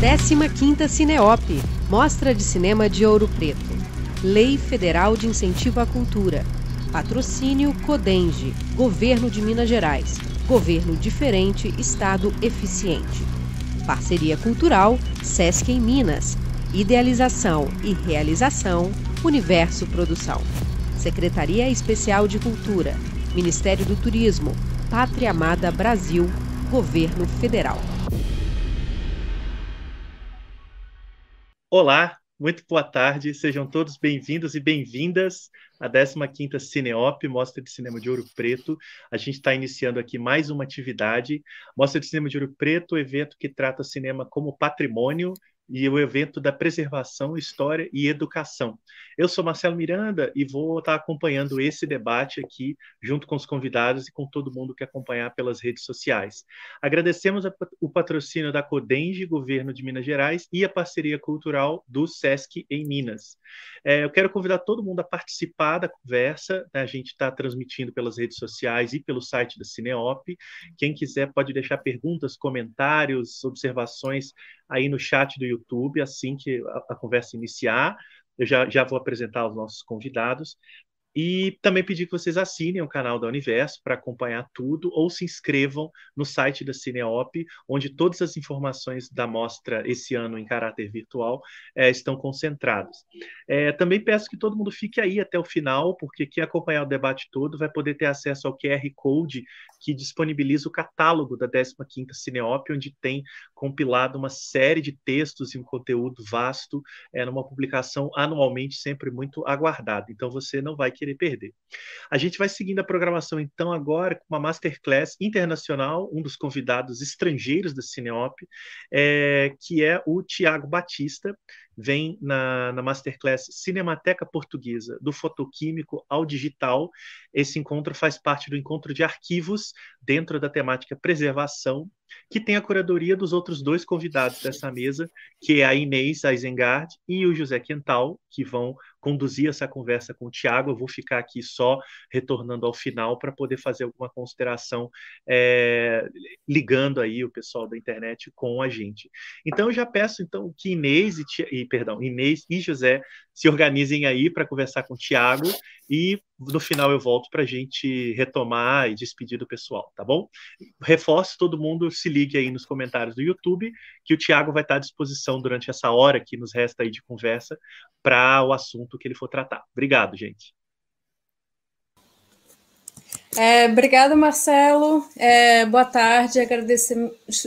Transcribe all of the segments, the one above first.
15ª Cineop, Mostra de Cinema de Ouro Preto. Lei Federal de Incentivo à Cultura. Patrocínio Codenge, Governo de Minas Gerais. Governo diferente, Estado eficiente. Parceria Cultural, Sesc em Minas. Idealização e realização, Universo Produção. Secretaria Especial de Cultura, Ministério do Turismo, Pátria Amada Brasil, Governo Federal. Olá, muito boa tarde, sejam todos bem-vindos e bem-vindas à 15ª Cineop, Mostra de Cinema de Ouro Preto. A gente está iniciando aqui mais uma atividade, Mostra de Cinema de Ouro Preto, evento que trata cinema como patrimônio e o evento da preservação, história e educação. Eu sou Marcelo Miranda e vou estar acompanhando esse debate aqui junto com os convidados e com todo mundo que acompanhar pelas redes sociais. Agradecemos o patrocínio da Codenge, Governo de Minas Gerais, e a parceria cultural do SESC em Minas. É, eu quero convidar todo mundo a participar da conversa. Né? A gente está transmitindo pelas redes sociais e pelo site da Cineop. Quem quiser pode deixar perguntas, comentários, observações aí no chat do YouTube, assim que a, a conversa iniciar. Eu já, já vou apresentar os nossos convidados. E também pedir que vocês assinem o canal da Universo para acompanhar tudo ou se inscrevam no site da Cineop, onde todas as informações da mostra esse ano em caráter virtual é, estão concentradas. É, também peço que todo mundo fique aí até o final, porque quem acompanhar o debate todo vai poder ter acesso ao QR Code que disponibiliza o catálogo da 15ª Cineop, onde tem compilado uma série de textos e um conteúdo vasto, é, numa publicação anualmente sempre muito aguardada. Então você não vai querer perder. A gente vai seguindo a programação então agora com uma masterclass internacional, um dos convidados estrangeiros da Cineop, é, que é o Tiago Batista, vem na, na Masterclass Cinemateca Portuguesa, do fotoquímico ao digital. Esse encontro faz parte do encontro de arquivos dentro da temática preservação, que tem a curadoria dos outros dois convidados dessa mesa, que é a Inês Isengard e o José Quental, que vão conduzir essa conversa com o Tiago. Eu vou ficar aqui só retornando ao final para poder fazer alguma consideração é, ligando aí o pessoal da internet com a gente. Então eu já peço então que Inês e, e perdão, Inês e José se organizem aí para conversar com o Tiago e no final eu volto para a gente retomar e despedir do pessoal, tá bom? Reforço, todo mundo se ligue aí nos comentários do YouTube, que o Tiago vai estar à disposição durante essa hora que nos resta aí de conversa para o assunto que ele for tratar. Obrigado, gente. É, obrigada, Marcelo. É, boa tarde. Agradecer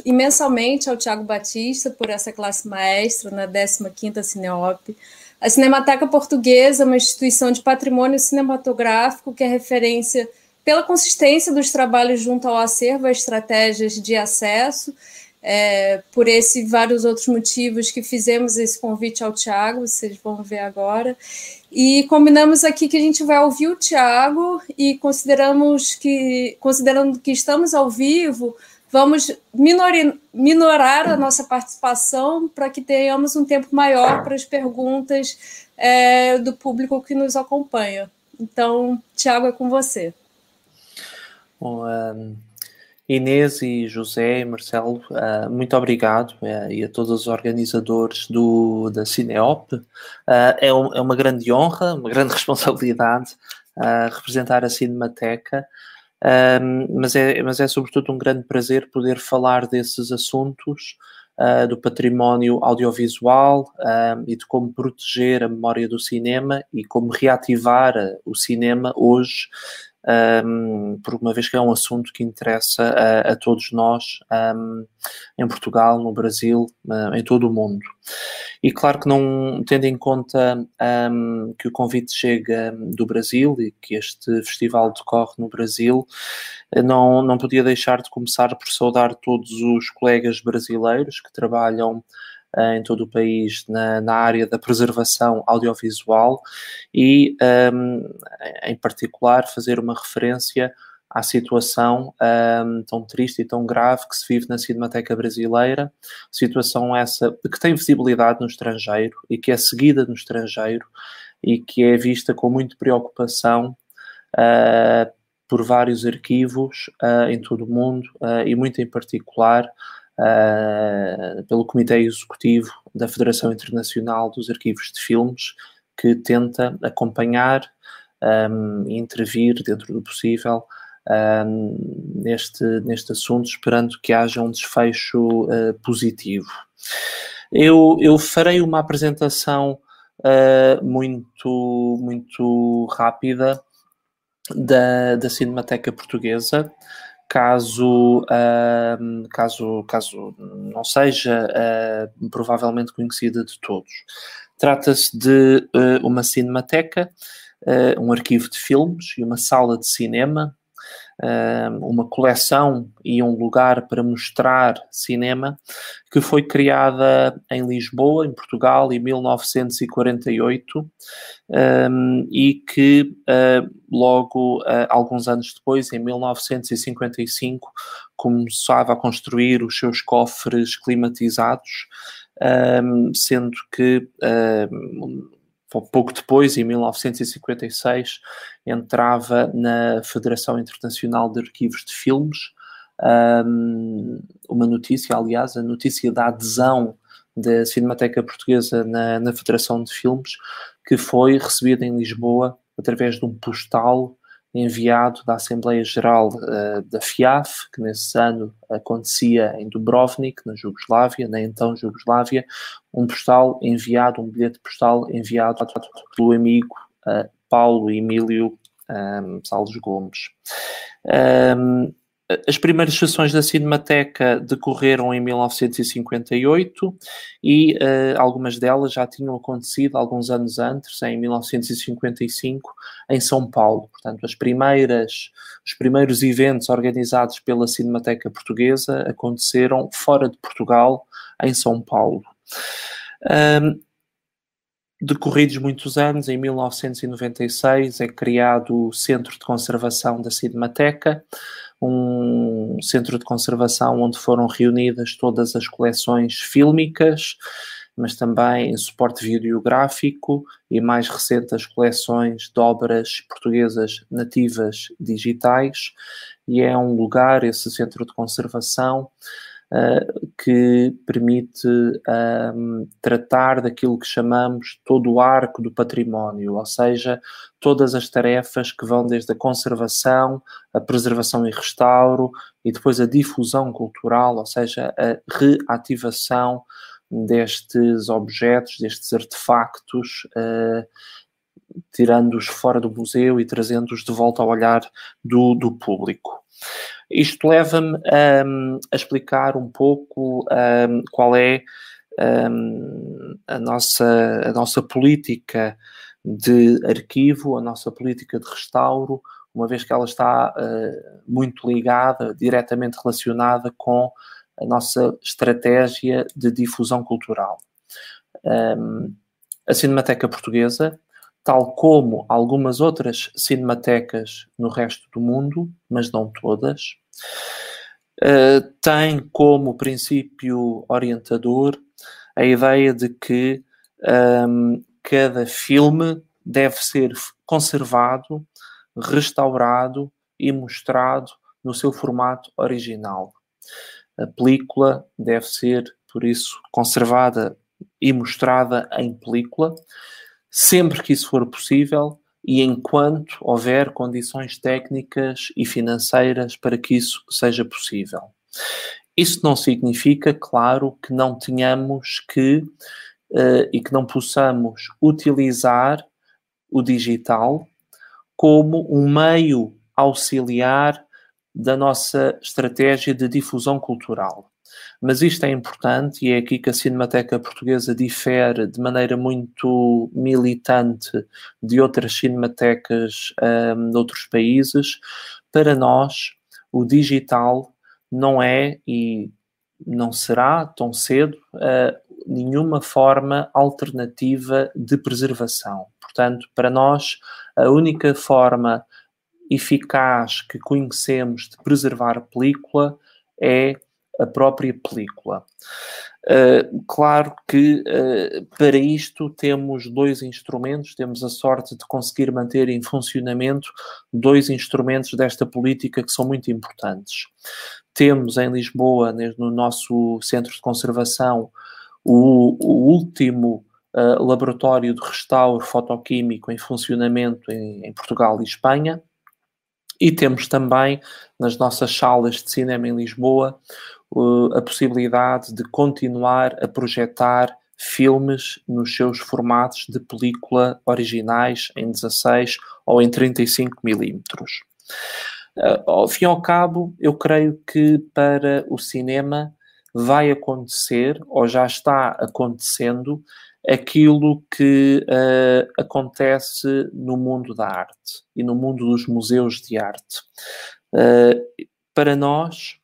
imensamente ao Tiago Batista por essa classe maestra na 15ª Cineop. A Cinemateca Portuguesa é uma instituição de patrimônio cinematográfico que é referência pela consistência dos trabalhos junto ao acervo a estratégias de acesso, é, por esse e vários outros motivos que fizemos esse convite ao Tiago, vocês vão ver agora. E combinamos aqui que a gente vai ouvir o Tiago e consideramos que, considerando que estamos ao vivo, vamos minorar a nossa participação para que tenhamos um tempo maior para as perguntas é, do público que nos acompanha. Então, Tiago, é com você. Bom, um, Inês e José e Marcelo, uh, muito obrigado uh, e a todos os organizadores do, da Cineop. Uh, é, um, é, uma grande honra, uma grande responsabilidade representar a Cinemateca um, mas, é, mas é sobretudo um grande prazer poder falar desses assuntos, uh, do património audiovisual um, e de como proteger a memória do cinema e como reativar o cinema hoje um, por uma vez que é um assunto que interessa a, a todos nós um, em Portugal, no Brasil, uh, em todo o mundo. E claro que não, tendo em conta que o convite chega do Brasil e que este festival decorre no Brasil, não, não podia deixar de começar por saudar todos os colegas brasileiros que trabalham em todo o país na, na, área da preservação audiovisual e, um, em particular, fazer uma referência à situação um, tão triste e tão grave que se vive na Cinemateca Brasileira, situação essa que tem visibilidade no estrangeiro e que é seguida no estrangeiro e que é vista com muita preocupação uh, por vários arquivos uh, em todo o mundo uh, e muito em particular uh, pelo Comitê Executivo da Federação Internacional dos Arquivos de Filmes, que tenta acompanhar um, e intervir dentro do possível um, neste, neste assunto, esperando que haja um desfecho uh, positivo. Eu, eu farei uma apresentação uh, muito, muito rápida da, da Cinemateca Portuguesa, caso, uh, caso, caso não seja uh, provavelmente conhecida de todos. Trata-se de uh, uma cinemateca, um arquivo de filmes e uma sala de cinema uma coleção e um lugar para mostrar cinema que foi criada em Lisboa, em Portugal, em 1948 um, e que uh, logo, uh, alguns anos depois, em 1955, começava a construir os seus cofres climatizados, sendo que pouco depois, em 1956, entrava na Federação Internacional de Arquivos de Filmes. Um, uma notícia, aliás, a notícia da adesão da Cinemateca Portuguesa na, na Federação de Filmes, que foi recebida em Lisboa através de um postal enviado da Assembleia Geral uh, da FIAF, que nesse ano acontecia em Dubrovnik, na Jugoslávia, na então Jugoslávia, um postal enviado, um bilhete postal enviado pelo amigo uh, Paulo Emílio um, eh, Salles Gomes. Um, as primeiras sessões da Cinemateca decorreram em 1958 e uh, algumas delas já tinham acontecido alguns anos antes, em 1955, em São Paulo. Portanto, as primeiras, os primeiros eventos organizados pela Cinemateca Portuguesa aconteceram fora de Portugal, em São Paulo. Um, Decorridos muitos anos, em 1996 é criado o Centro de Conservação da Cinemateca, um centro de conservação onde foram reunidas todas as coleções fílmicas, mas também em suporte videográfico e mais recente as coleções de obras portuguesas nativas digitais, e é um lugar, esse centro de conservação, uh, que permite um, tratar daquilo que chamamos todo o arco do património, ou seja, todas as tarefas que vão desde a conservação, a preservação e restauro e depois a difusão cultural, ou seja, a reativação destes objetos, destes artefactos, uh, tirando-os fora do museu e trazendo-os de volta ao olhar do, do público. Isto leva-me um, a explicar um pouco um, qual é um, a, nossa, a nossa política de arquivo, a nossa política de restauro, uma vez que ela está muito ligada, diretamente relacionada com a nossa estratégia de difusão cultural. A Cinemateca Portuguesa tal como algumas outras cinematecas no resto do mundo, mas não todas, uh, tem como princípio orientador a ideia de que um, ehm, cada filme deve ser conservado, restaurado e mostrado no seu formato original. A película deve ser, por isso, conservada e mostrada em película, sempre que isso for possível e enquanto houver condições técnicas e financeiras para que isso seja possível. Isso não significa, claro, que não tenhamos que uh, e que não possamos utilizar o digital como um meio auxiliar da nossa estratégia de difusão cultural. Mas isto é importante e é aqui que a Cinemateca Portuguesa difere de maneira muito militante de outras cinematecas um, de outros países. Para nós, o digital não é e não será tão cedo uh, nenhuma forma alternativa de preservação. Portanto, para nós, a única forma eficaz que conhecemos de preservar a película é a própria película. Uh, claro que uh, para isto temos dois instrumentos, temos a sorte de conseguir manter em funcionamento dois instrumentos desta política que são muito importantes. temos em Lisboa, no nosso centro de conservação, o, o último uh, laboratório de restauro fotoquímico em funcionamento em, em, Portugal e Espanha. E temos também nas nossas salas de cinema em Lisboa uh, a possibilidade de continuar a projetar filmes nos seus formatos de película originais em 16 ou em 35 milímetros. Uh, ao fim e ao cabo, eu creio que para o cinema vai acontecer, ou já está acontecendo, aquilo que uh, acontece no mundo da arte e no mundo dos museus de arte. Uh, para nós,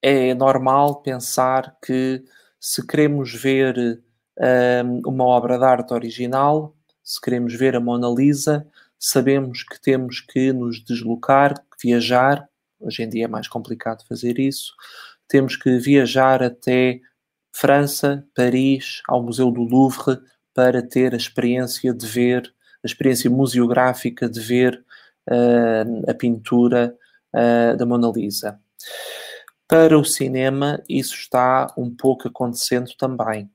é normal pensar que se queremos ver uma obra de arte original, se queremos ver a Mona Lisa, sabemos que temos que nos deslocar, viajar. Hoje em dia é mais complicado fazer isso. Temos que viajar até França, Paris, ao Museu do Louvre, para ter a experiência de ver, a experiência museográfica de ver uh, a pintura uh, da Mona Lisa. Para o cinema, isso está um pouco acontecendo também.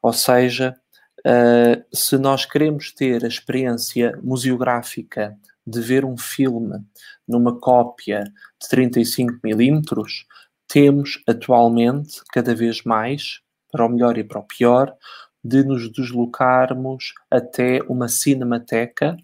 Ou seja, uh, se nós queremos ter a experiência museográfica de ver um filme numa cópia de 35 milímetros, temos atualmente, cada vez mais, para o melhor e para o pior, de nos deslocarmos até uma cinemateca,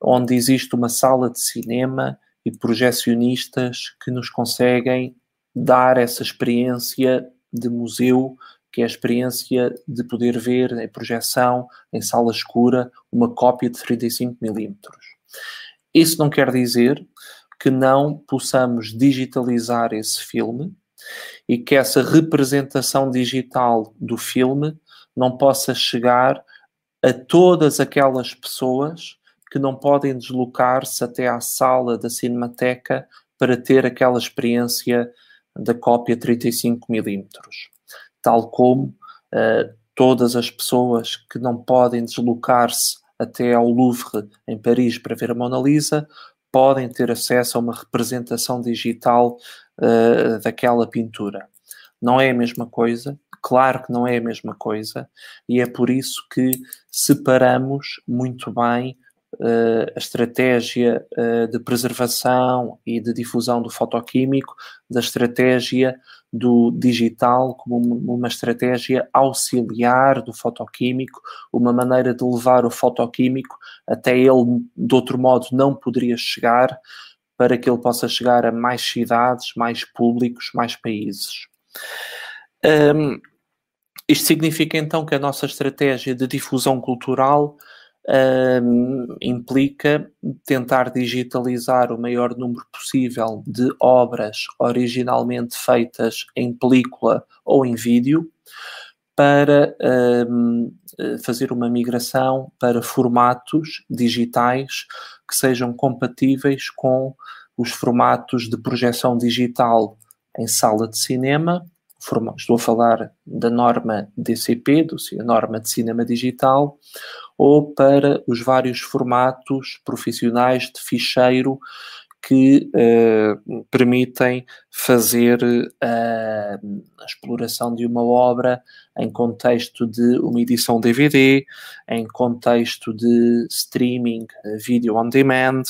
onde existe uma sala de cinema e projecionistas que nos conseguem dar essa experiência de museu, que é a experiência de poder ver em projeção, em sala escura, uma cópia de 35 milímetros. Isso não quer dizer que não possamos digitalizar esse filme e que essa representação digital do filme não possa chegar a todas aquelas pessoas que não podem deslocar-se até à sala da Cinemateca para ter aquela experiência da cópia 35mm. Tal como uh, todas as pessoas que não podem deslocar-se até ao Louvre em Paris para ver a Mona Lisa podem ter acesso a uma representação digital uh, daquela pintura. Não é a mesma coisa, claro que não é a mesma coisa, e é por isso que separamos muito bem a estratégia uh, de preservação e de difusão do fotoquímico da estratégia do digital como uma estratégia auxiliar do fotoquímico, uma maneira de levar o fotoquímico até ele, de outro modo, não poderia chegar, para que ele possa chegar a mais cidades, mais públicos, mais países. Um, isto significa então que a nossa estratégia de difusão cultural implica tentar digitalizar o maior número possível de obras originalmente feitas em película ou em vídeo para um, fazer uma migração para formatos digitais que sejam compatíveis com os formatos de projeção digital em sala de cinema. Estou a falar da norma DCP, da norma de cinema digital, ou para os vários formatos profissionais de ficheiro que uh, permitem fazer uh, a exploração de uma obra em contexto de uma edição DVD, em contexto de streaming, uh, video on demand,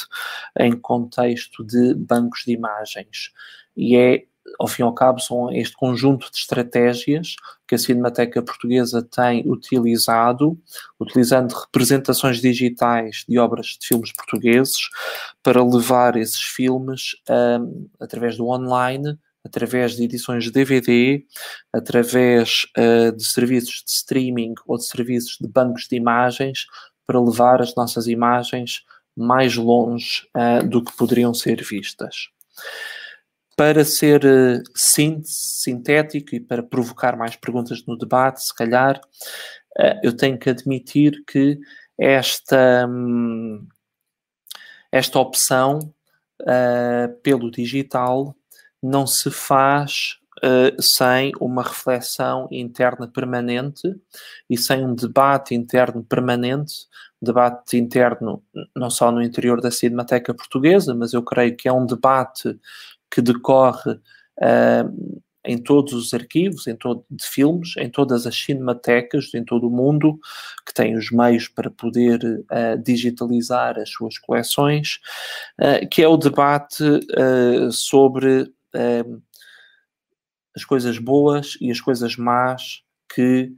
em contexto de bancos de imagens. E é ao fim e ao cabo, são este conjunto de estratégias que a Cinemateca Portuguesa tem utilizado, utilizando representações digitais de obras de filmes portugueses, para levar esses filmes um, através do online, através de edições de DVD, através uh, de serviços de streaming ou de serviços de bancos de imagens, para levar as nossas imagens mais longe uh, do que poderiam ser vistas para ser uh, sintético e para provocar mais perguntas no debate, se calhar, uh, eu tenho que admitir que esta, um, esta opção uh, pelo digital não se faz sem uma reflexão interna permanente e sem um debate interno permanente, debate interno não só no interior da Cinemateca Portuguesa, mas eu creio que é um debate que decorre uh, em todos os arquivos em todo, de filmes, em todas as cinematecas em todo o mundo, que têm os meios para poder uh, digitalizar as suas coleções, uh, que é o debate sobre as coisas boas e as coisas más que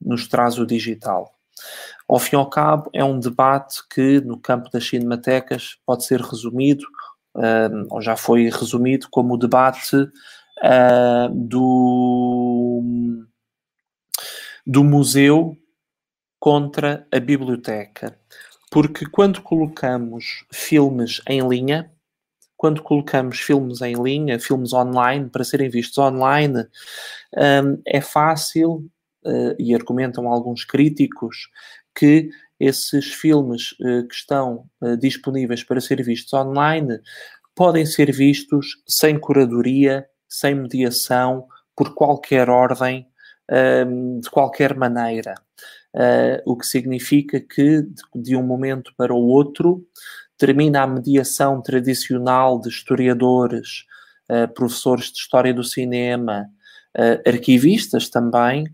nos traz o digital. Ao fim e ao cabo, é um debate que, no campo das cinematecas, pode ser resumido ou já foi resumido como o debate uh, do, do museu contra a biblioteca. Porque quando colocamos filmes em linha, quando colocamos filmes em linha, filmes online, para serem vistos online, é fácil, uh, e argumentam alguns críticos, que esses filmes uh, que estão uh, disponíveis para ser vistos online podem ser vistos sem curadoria, sem mediação, por qualquer ordem, um, de qualquer maneira. Uh, o que significa que, de, um momento para o outro, termina a mediação tradicional de historiadores, professores de história do cinema, arquivistas também,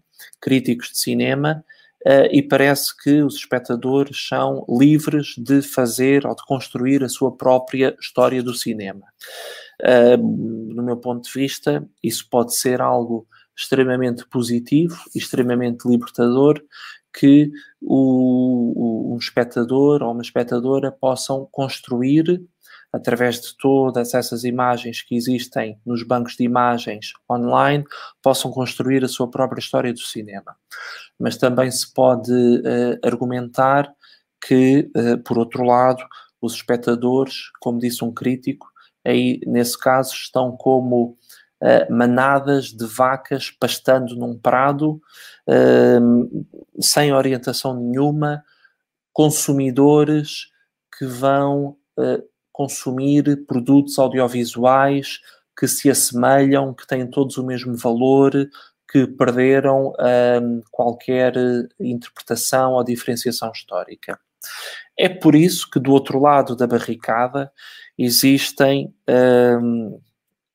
críticos de cinema, uh, e parece que os espectadores são livres de fazer ou de construir a sua própria história do cinema. Uh, no meu ponto de vista, isso pode ser algo extremamente positivo extremamente libertador que o, o, um espectador ou uma espectadora possam construir através de todas essas imagens que existem nos bancos de imagens online, possam construir a sua própria história do cinema. Mas também se pode uh, argumentar que, uh, por outro lado, os espectadores, como disse um crítico, aí nesse caso estão como uh, manadas de vacas pastando num prado, sem orientação nenhuma, consumidores que vão consumir produtos audiovisuais que se assemelham, que têm todos o mesmo valor, que perderam um, qualquer interpretação ou diferenciação histórica. É por isso que do outro lado da barricada existem um,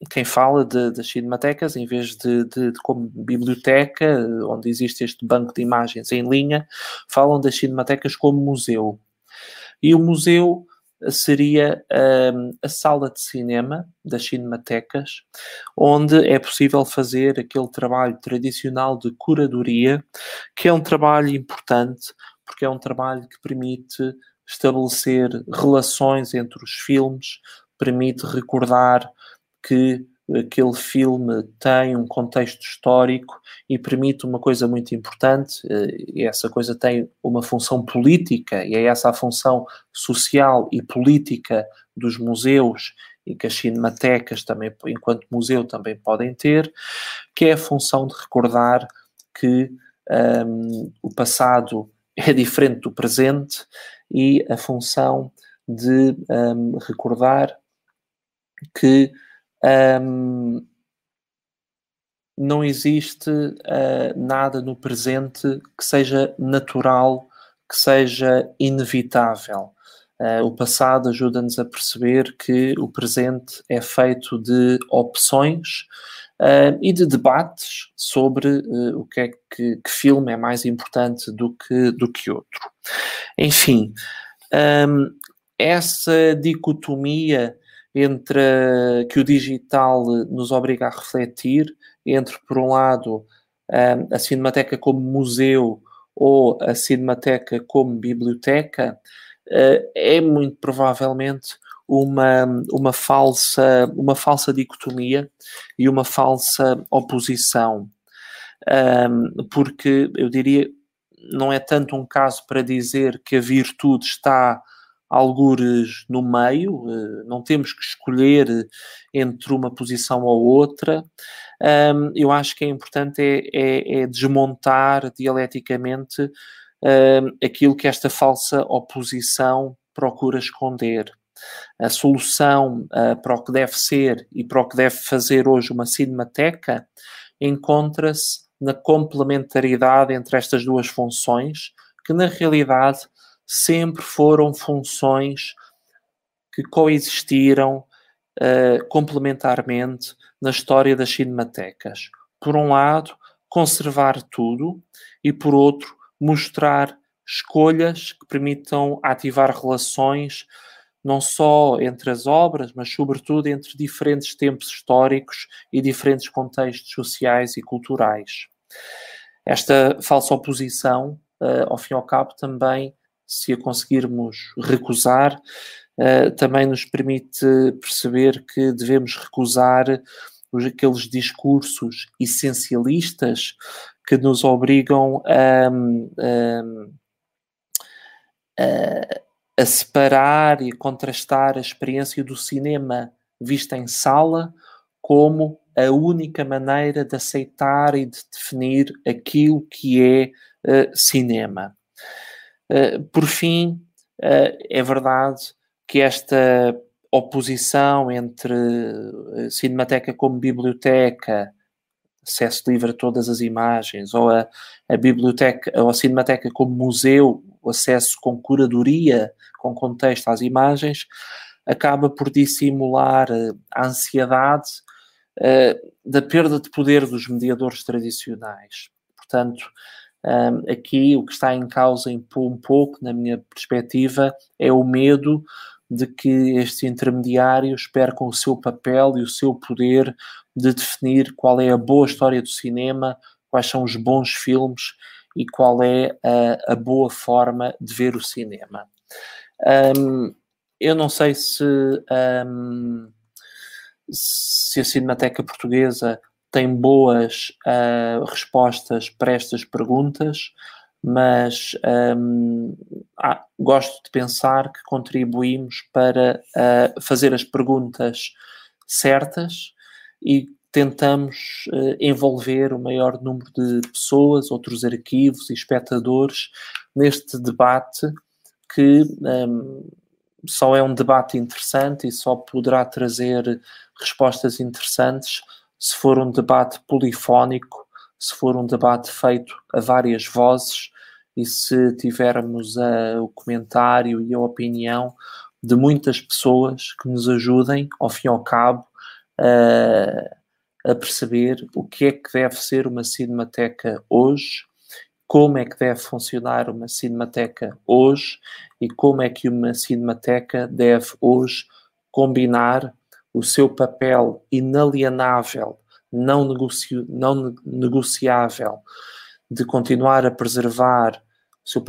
quem fala das cinematecas, em vez de, de, de, como biblioteca, onde existe este banco de imagens em linha, falam das cinematecas como museu. E o museu seria um, a sala de cinema das cinematecas, onde é possível fazer aquele trabalho tradicional de curadoria, que é um trabalho importante, porque é um trabalho que permite estabelecer relações entre os filmes, permite recordar que aquele filme tem um contexto histórico e permite uma coisa muito importante, eh, e essa coisa tem uma função política, e é essa a função social e política dos museus e que as cinematecas também, enquanto museu, também podem ter, que é a função de recordar que um, o passado é diferente do presente e a função de um, recordar que um, não existe uh, nada no presente que seja natural, que seja inevitável. Uh, o passado ajuda-nos a perceber que o presente é feito de opções uh, e de debates sobre o que é que, que, filme é mais importante do que, do que outro. Enfim, um, essa dicotomia entre que o digital nos obriga a refletir entre, por um lado, a Cinemateca como museu ou a Cinemateca como biblioteca, eh, é muito provavelmente uma, uma, falsa, uma falsa dicotomia e uma falsa oposição. porque eu diria, não é tanto um caso para dizer que a virtude está algures no meio, eh, não temos que escolher entre uma posição ou outra. eu acho que é importante é, é, é desmontar dialeticamente aquilo que esta falsa oposição procura esconder. a solução uh, para o que deve ser e para o que deve fazer hoje uma cinemateca encontra-se na complementaridade entre estas duas funções, que na realidade sempre foram funções que coexistiram uh, complementarmente na história das cinematecas. Por um lado, conservar tudo e, por outro, mostrar escolhas que permitam ativar relações não só entre as obras, mas sobretudo entre diferentes tempos históricos e diferentes contextos sociais e culturais. Esta falsa oposição, uh, ao fim e ao cabo, também, se a conseguirmos recusar, uh, também nos permite perceber que devemos recusar aqueles discursos essencialistas que nos obrigam a, a, a separar e contrastar a experiência do cinema vista em sala como a única maneira de aceitar e de definir aquilo que é uh, cinema. Uh, por fim, uh, é verdade que esta oposição entre Cinemateca como biblioteca, acesso livre a todas as imagens, ou a, a biblioteca, ou a Cinemateca como museu, acesso com curadoria, com contexto às imagens, acaba por dissimular a ansiedade uh, da perda de poder dos mediadores tradicionais. Portanto, um, aqui o que está em causa um pouco, na minha perspectiva, é o medo de que estes intermediários percam o seu papel e o seu poder de definir qual é a boa história do cinema, quais são os bons filmes e qual é a, a boa forma de ver o cinema. Um, eu não sei se, um, se a Cinemateca Portuguesa tem boas uh, respostas para estas perguntas mas um, ah, gosto de pensar que contribuímos para uh, fazer as perguntas certas e tentamos uh, envolver o maior número de pessoas, outros arquivos e espectadores neste debate que um, só é um debate interessante e só poderá trazer respostas interessantes se for um debate polifónico se for um debate feito a várias vozes e se tivermos uh, o comentário e a opinião de muitas pessoas que nos ajudem, ao fim e ao cabo, uh, a perceber o que é que deve ser uma cinemateca hoje, como é que deve funcionar uma cinemateca hoje e como é que uma cinemateca deve hoje combinar o seu papel inalienável não, negocio, não negociável de continuar a preservar o seu,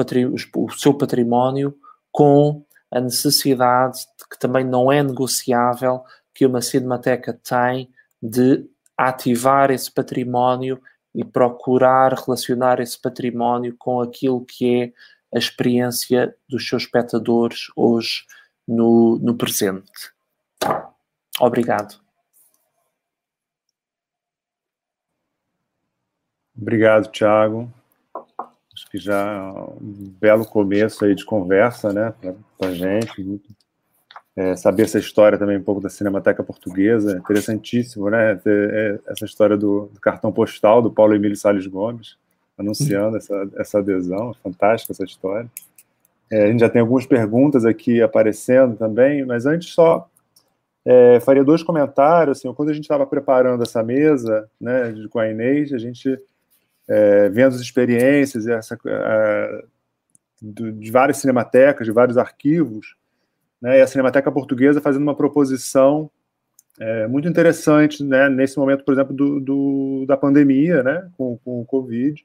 o seu património com a necessidade que também não é negociável que uma cinemateca tem de ativar esse património e procurar relacionar esse património com aquilo que é a experiência dos seus espectadores hoje no, no presente. Obrigado. Obrigado, Tiago. Acho que já é um belo começo aí de conversa, né, para a gente. É, saber essa história também um pouco da Cinemateca Portuguesa, interessantíssimo, né? É, essa história do, do, cartão postal do Paulo Emílio Salles Gomes, anunciando essa, essa adesão, fantástica essa história. É, a gente já tem algumas perguntas aqui aparecendo também, mas antes só é, faria dois comentários. Assim, quando a gente estava preparando essa mesa né, com a Inês, a gente é, vendo as experiências essa, é, de várias cinematecas, de vários arquivos, né, e a Cinemateca Portuguesa fazendo uma proposição é, muito interessante, né, nesse momento, por exemplo, do, do da pandemia, né, com, com o Covid.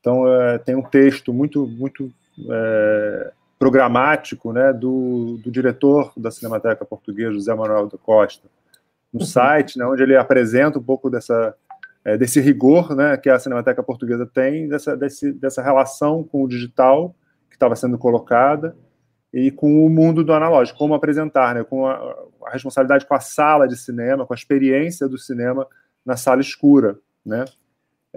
Então, é, tem um texto muito, muito é, programático, né, do, do diretor da Cinemateca Portuguesa, José Manuel da Costa, no uhum. site, né, onde ele apresenta um pouco dessa é, desse rigor né, que a Cinemateca Portuguesa tem, dessa, desse, dessa relação com o digital que estava sendo colocada e com o mundo do analógico, como apresentar, né, com a, a, responsabilidade com a sala de cinema, com a experiência do cinema na sala escura. Né?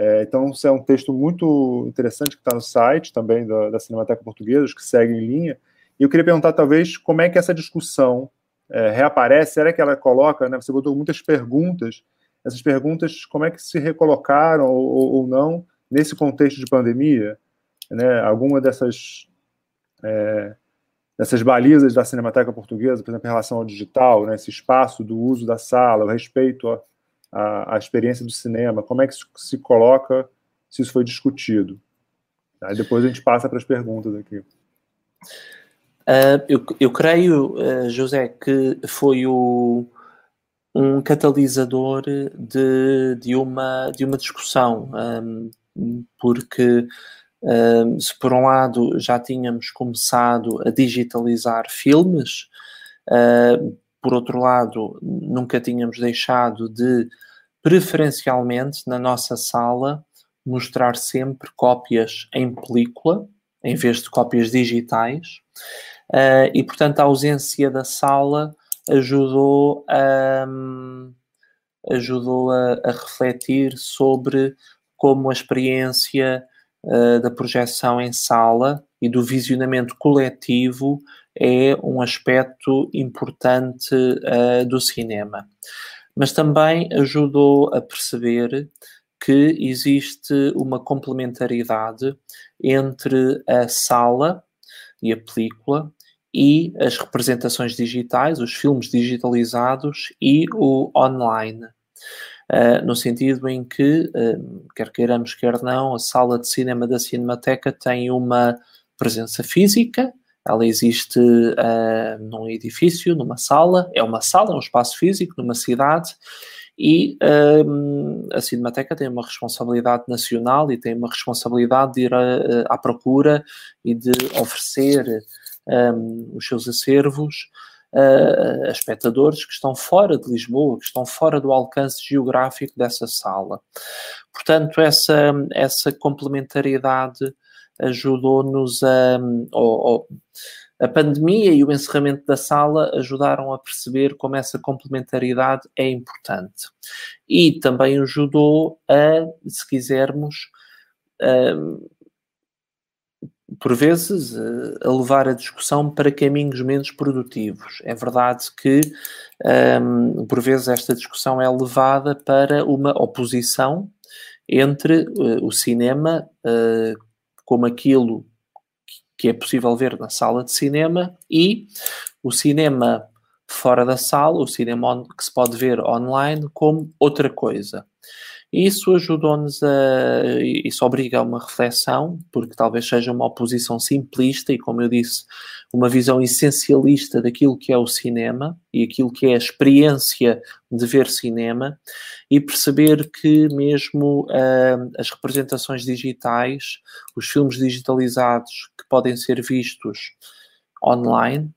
É, então, isso é um texto muito interessante que está no site também da, da Cinemateca Portuguesa, que segue em linha. E eu queria perguntar, talvez, como é que essa discussão é, reaparece? Será que ela coloca, né, você botou muitas perguntas, essas perguntas, como é que se recolocaram ou, ou não nesse contexto de pandemia? Né, alguma dessas, é, balizas da Cinemateca Portuguesa, por exemplo, em relação ao digital, né, esse espaço do uso da sala, o respeito à, à experiência do cinema, como é que se coloca se isso foi discutido? Depois a gente passa para as perguntas aqui. Uh, eu, eu, creio, uh, José, que foi o, um catalisador de, de, uma, de uma discussão, um, porque um, se por um lado já tínhamos começado a digitalizar filmes, uh, por outro lado, nunca tínhamos deixado de, preferencialmente, na nossa sala, mostrar sempre cópias em película, em vez de cópias digitais, uh, e portanto a ausência da sala ajudou a, ajudou a, a refletir sobre como a experiência uh, da projeção em sala e do visionamento coletivo é um aspecto importante uh, do cinema. Mas também ajudou a perceber que existe uma complementaridade entre a sala e a película e as representações digitais, os filmes digitalizados e o online. Uh, no sentido em que, uh, quer queiramos, quer não, a sala de cinema da Cinemateca tem uma presença física, ela existe uh, num edifício, numa sala, é uma sala, é um espaço físico, numa cidade, e um, a Cinemateca tem uma responsabilidade nacional e tem uma responsabilidade de ir a, à procura e de oferecer um, os seus acervos a, a espectadores que estão fora de Lisboa, que estão fora do alcance geográfico dessa sala. Portanto, essa, essa complementariedade ajudou-nos a. Ou, ou, a pandemia e o encerramento da sala ajudaram a perceber como essa complementaridade é importante. E também ajudou a, se quisermos, por vezes, a levar a discussão para caminhos menos produtivos. É verdade que, por vezes, esta discussão é levada para uma oposição entre uh, o cinema uh, como aquilo que é possível ver na sala de cinema e o cinema fora da sala, o cinema que se pode ver online como outra coisa. Isso ajudou-nos a. Isso obriga a uma reflexão, porque talvez seja uma oposição simplista e, como eu disse, uma visão essencialista daquilo que é o cinema e aquilo que é a experiência de ver cinema e perceber que, mesmo uh, as representações digitais, os filmes digitalizados que podem ser vistos online,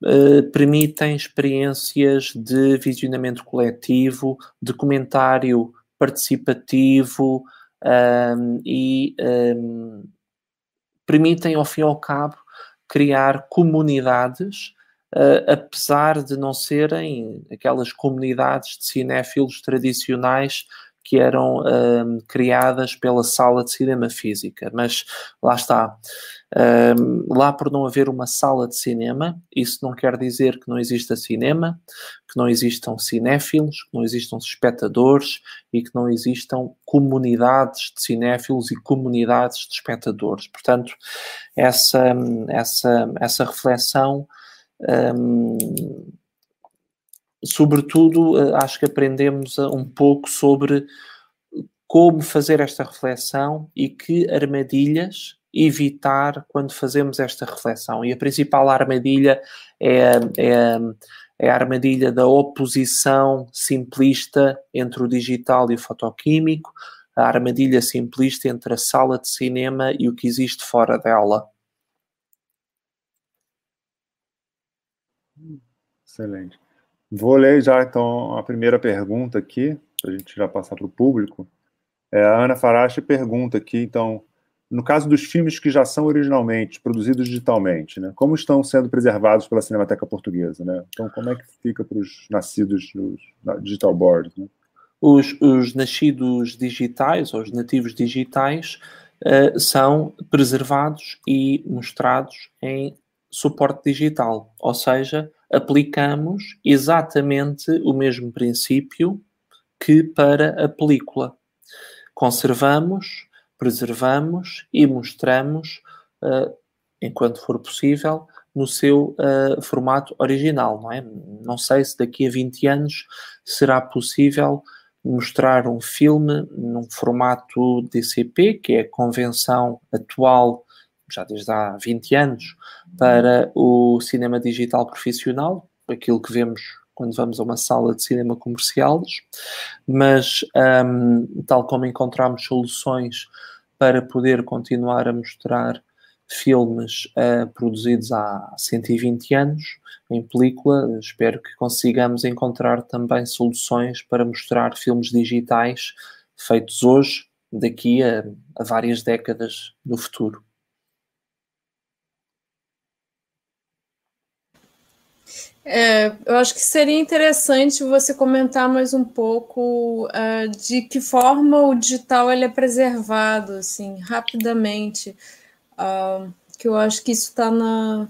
Uh, permitem experiências de visionamento coletivo, de comentário participativo um, e um, permitem, ao fim e ao cabo, criar comunidades, uh, apesar de não serem aquelas comunidades de cinéfilos tradicionais que eram um, criadas pela sala de cinema física. Mas lá está. Um, lá por não haver uma sala de cinema, isso não quer dizer que não exista cinema, que não existam cinéfilos, que não existam espectadores e que não existam comunidades de cinéfilos e comunidades de espectadores. Portanto, essa, essa, essa reflexão, um, sobretudo, acho que aprendemos um pouco sobre como fazer esta reflexão e que armadilhas evitar quando fazemos esta reflexão. E a principal armadilha é, é, é, a armadilha da oposição simplista entre o digital e o fotoquímico, a armadilha simplista entre a sala de cinema e o que existe fora dela. Excelente. Vou ler já então a primeira pergunta aqui, para a gente já passar para o público. É, a Ana Farache pergunta aqui, então, no caso dos filmes que já são originalmente produzidos digitalmente, né, como estão sendo preservados pela Cinemateca Portuguesa? Né? Então, como é que fica para os nascidos nos digital boards? Né? Os, os, nascidos digitais, ou os nativos digitais, uh, são preservados e mostrados em suporte digital, ou seja, aplicamos exatamente o mesmo princípio que para a película. Conservamos, preservamos e mostramos, uh, enquanto for possível, no seu uh, formato original, não é? Não sei se daqui a 20 anos será possível mostrar um filme num formato DCP, que é a convenção atual, já desde há 20 anos, para o cinema digital profissional, aquilo que vemos quando vamos a uma sala de cinema comerciais, mas um, tal como encontramos soluções para poder continuar a mostrar filmes uh, produzidos há 120 anos em película, espero que consigamos encontrar também soluções para mostrar filmes digitais feitos hoje, daqui a, a várias décadas no futuro. É, eu acho que seria interessante você comentar mais um pouco uh, de que forma o digital ele é preservado, assim, rapidamente. Uh, que eu acho que isso está na,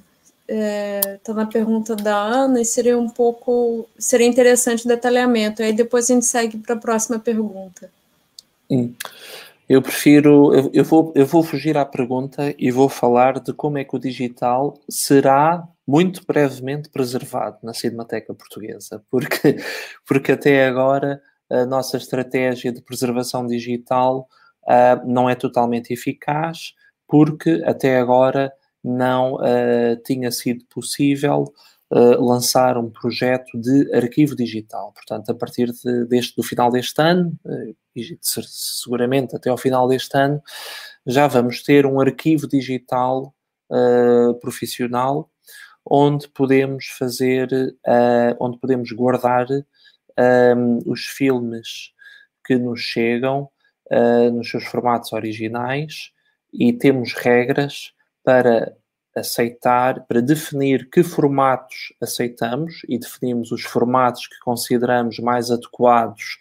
é, tá na pergunta da Ana e seria um pouco seria interessante o detalhamento. Aí depois a gente segue para a próxima pergunta. Hum. Eu prefiro, eu, eu, vou, eu vou fugir à pergunta e vou falar de como é que o digital será muito brevemente preservado na Cinemateca Portuguesa, porque, porque até agora a nossa estratégia de preservação digital uh, não é totalmente eficaz, porque até agora não uh, tinha sido possível uh, lançar um projeto de arquivo digital. Portanto, a partir de, deste, do final deste ano, e seguramente até ao final deste ano, já vamos ter um arquivo digital profissional onde podemos fazer, onde podemos guardar um, os filmes que nos chegam nos seus formatos originais e temos regras para aceitar, para definir que formatos aceitamos e definimos os formatos que consideramos mais adequados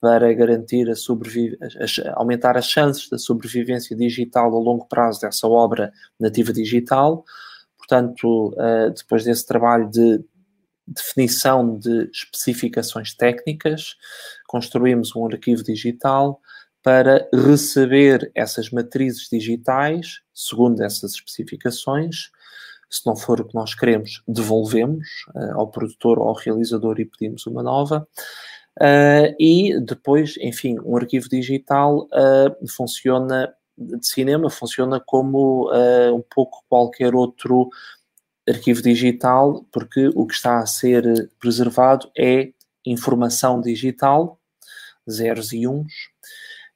para garantir a sobrevivência, aumentar as chances da sobrevivência digital a longo prazo dessa obra nativa digital. Portanto, eh, depois desse trabalho de definição de especificações técnicas, construímos um arquivo digital para receber essas matrizes digitais, segundo essas especificações. Se não for o que nós queremos, devolvemos uh, ao produtor ou ao realizador e pedimos uma nova. Uh, e depois, enfim, um arquivo digital uh, funciona de cinema funciona como um pouco qualquer outro arquivo digital, porque o que está a ser preservado é informação digital, zeros e uns,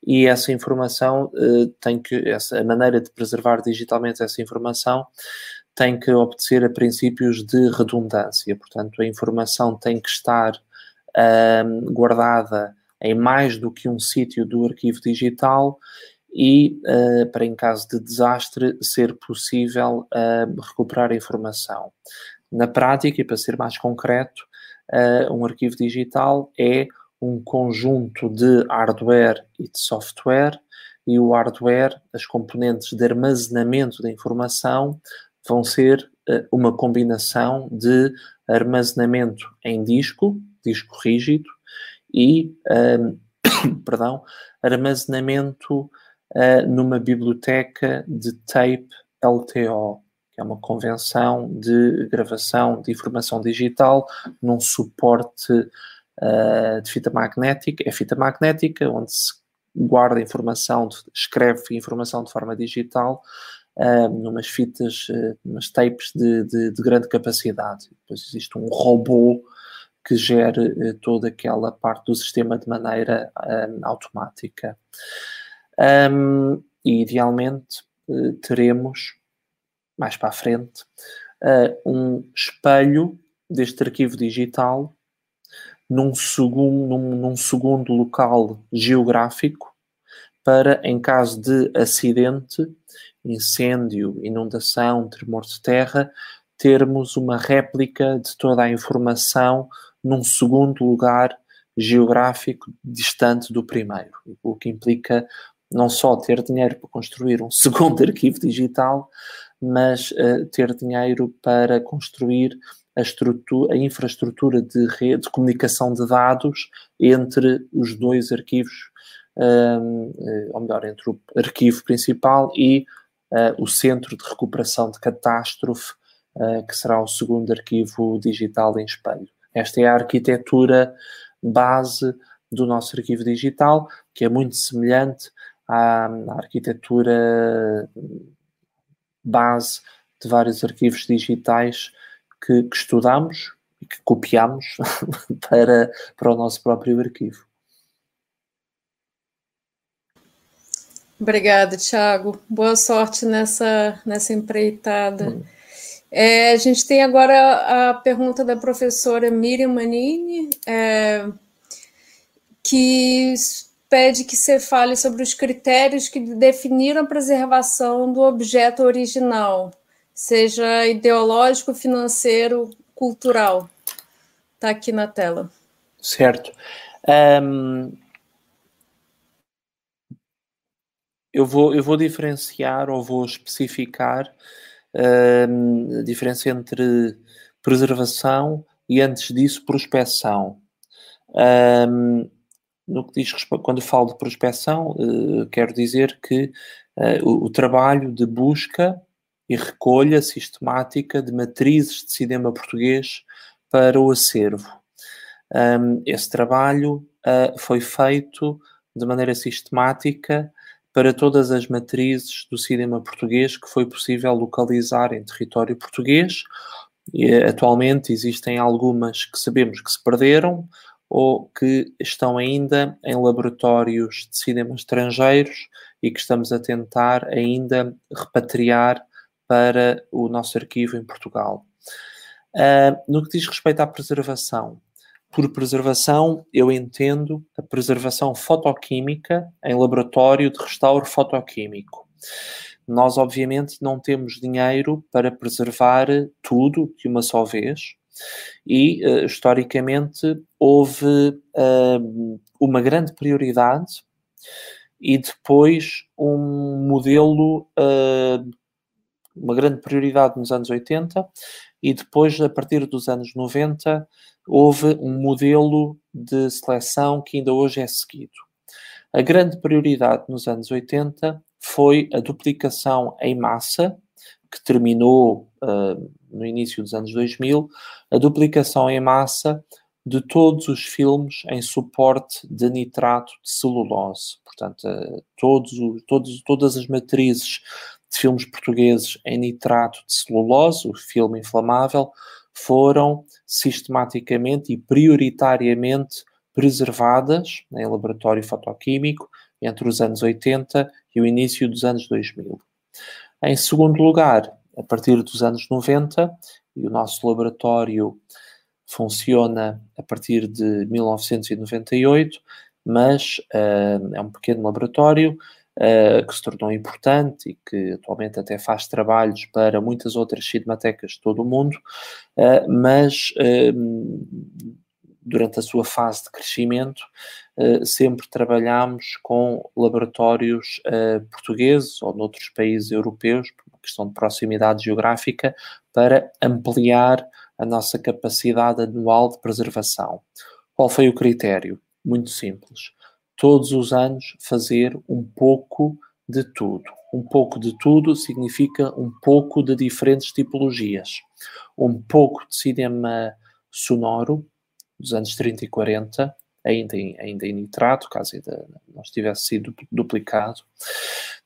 e essa informação uh, tem que, essa, a maneira de preservar digitalmente essa informação tem que obedecer a princípios de redundância. Portanto, a informação tem que estar uh, guardada em mais do que um sítio do arquivo digital e, uh, para em caso de desastre, ser possível recuperar a informação. Na prática, e para ser mais concreto, um arquivo digital é um conjunto de hardware e de software, e o hardware, as componentes de armazenamento da informação, vão ser uh, uma combinação de armazenamento em disco, disco rígido, e, um, perdão, armazenamento uh, numa biblioteca de tape LTO, que é uma convenção de gravação de informação digital num suporte uh, de fita magnética, é fita magnética, onde se guarda informação, escreve informação de forma digital, numas fitas, numas tapes de, de, de, grande capacidade. Depois existe um robô que gere toda aquela parte do sistema de maneira automática. Um, e idealmente teremos, mais para a frente, um espelho deste arquivo digital num segundo, num, num segundo local geográfico para, em caso de acidente, incêndio, inundação, tremor de terra, termos uma réplica de toda a informação num segundo lugar geográfico distante do primeiro, o que implica não só ter dinheiro para construir um segundo arquivo digital, mas uh, ter dinheiro para construir a, a infraestrutura de, rede, de comunicação de dados entre os dois arquivos, um, ou melhor, entre o arquivo principal e uh, o centro de recuperação de catástrofe, uh, que será o segundo arquivo digital em espelho. Esta é a arquitetura base do nosso arquivo digital, que é muito semelhante à, à arquitetura base de vários arquivos digitais que, que estudamos e que copiamos para, para o nosso próprio arquivo. Obrigada, Tiago. Boa sorte nessa, nessa empreitada. Hum. É, a gente tem agora a pergunta da professora Miriam Manini, é, que pede que você fale sobre os critérios que definiram a preservação do objeto original, seja ideológico, financeiro, cultural. Está aqui na tela. Certo. Um, eu, vou, eu vou diferenciar ou vou especificar um, a diferença entre preservação e, antes disso, prospecção. Um, no que diz respeito, quando falo de prospecção, uh, quero dizer que uh, o, o, trabalho de busca e recolha sistemática de matrizes de cinema português para o acervo. Um, esse trabalho uh, foi feito de maneira sistemática para todas as matrizes do cinema português que foi possível localizar em território português. E, atualmente existem algumas que sabemos que se perderam, ou que estão ainda em laboratórios de cinema estrangeiros e que estamos a tentar ainda repatriar para o nosso arquivo em Portugal. Uh, no que diz respeito à preservação, por preservação eu entendo a preservação fotoquímica em laboratório de restauro fotoquímico. Nós, obviamente, não temos dinheiro para preservar tudo de uma só vez, e, uh, historicamente, houve uh, uma grande prioridade e depois um modelo, uh, uma grande prioridade nos anos 80 e depois, a partir dos anos 90, houve um modelo de seleção que ainda hoje é seguido. A grande prioridade nos anos 80 foi a duplicação em massa, que terminou uh, no início dos anos 2000, a duplicação em massa de todos os filmes em suporte de nitrato de celulose. Portanto, uh, todos, todos, todas as matrizes de filmes portugueses em nitrato de celulose, o filme inflamável, foram sistematicamente e prioritariamente preservadas em laboratório fotoquímico entre os anos 80 e o início dos anos 2000. Em segundo lugar, a partir dos anos 90, e o nosso laboratório funciona a partir de 1998, mas uh, é um pequeno laboratório uh, que se tornou importante e que atualmente até faz trabalhos para muitas outras cinematecas de todo o mundo, uh, mas durante a sua fase de crescimento, sempre trabalhamos com laboratórios portugueses ou noutros países europeus, questão de proximidade geográfica, para ampliar a nossa capacidade anual de preservação. Qual foi o critério? Muito simples. Todos os anos fazer um pouco de tudo. Um pouco de tudo significa um pouco de diferentes tipologias. Um pouco de cinema sonoro, dos anos 30 e 40, ainda em, ainda em nitrato, caso ainda não tivesse sido duplicado.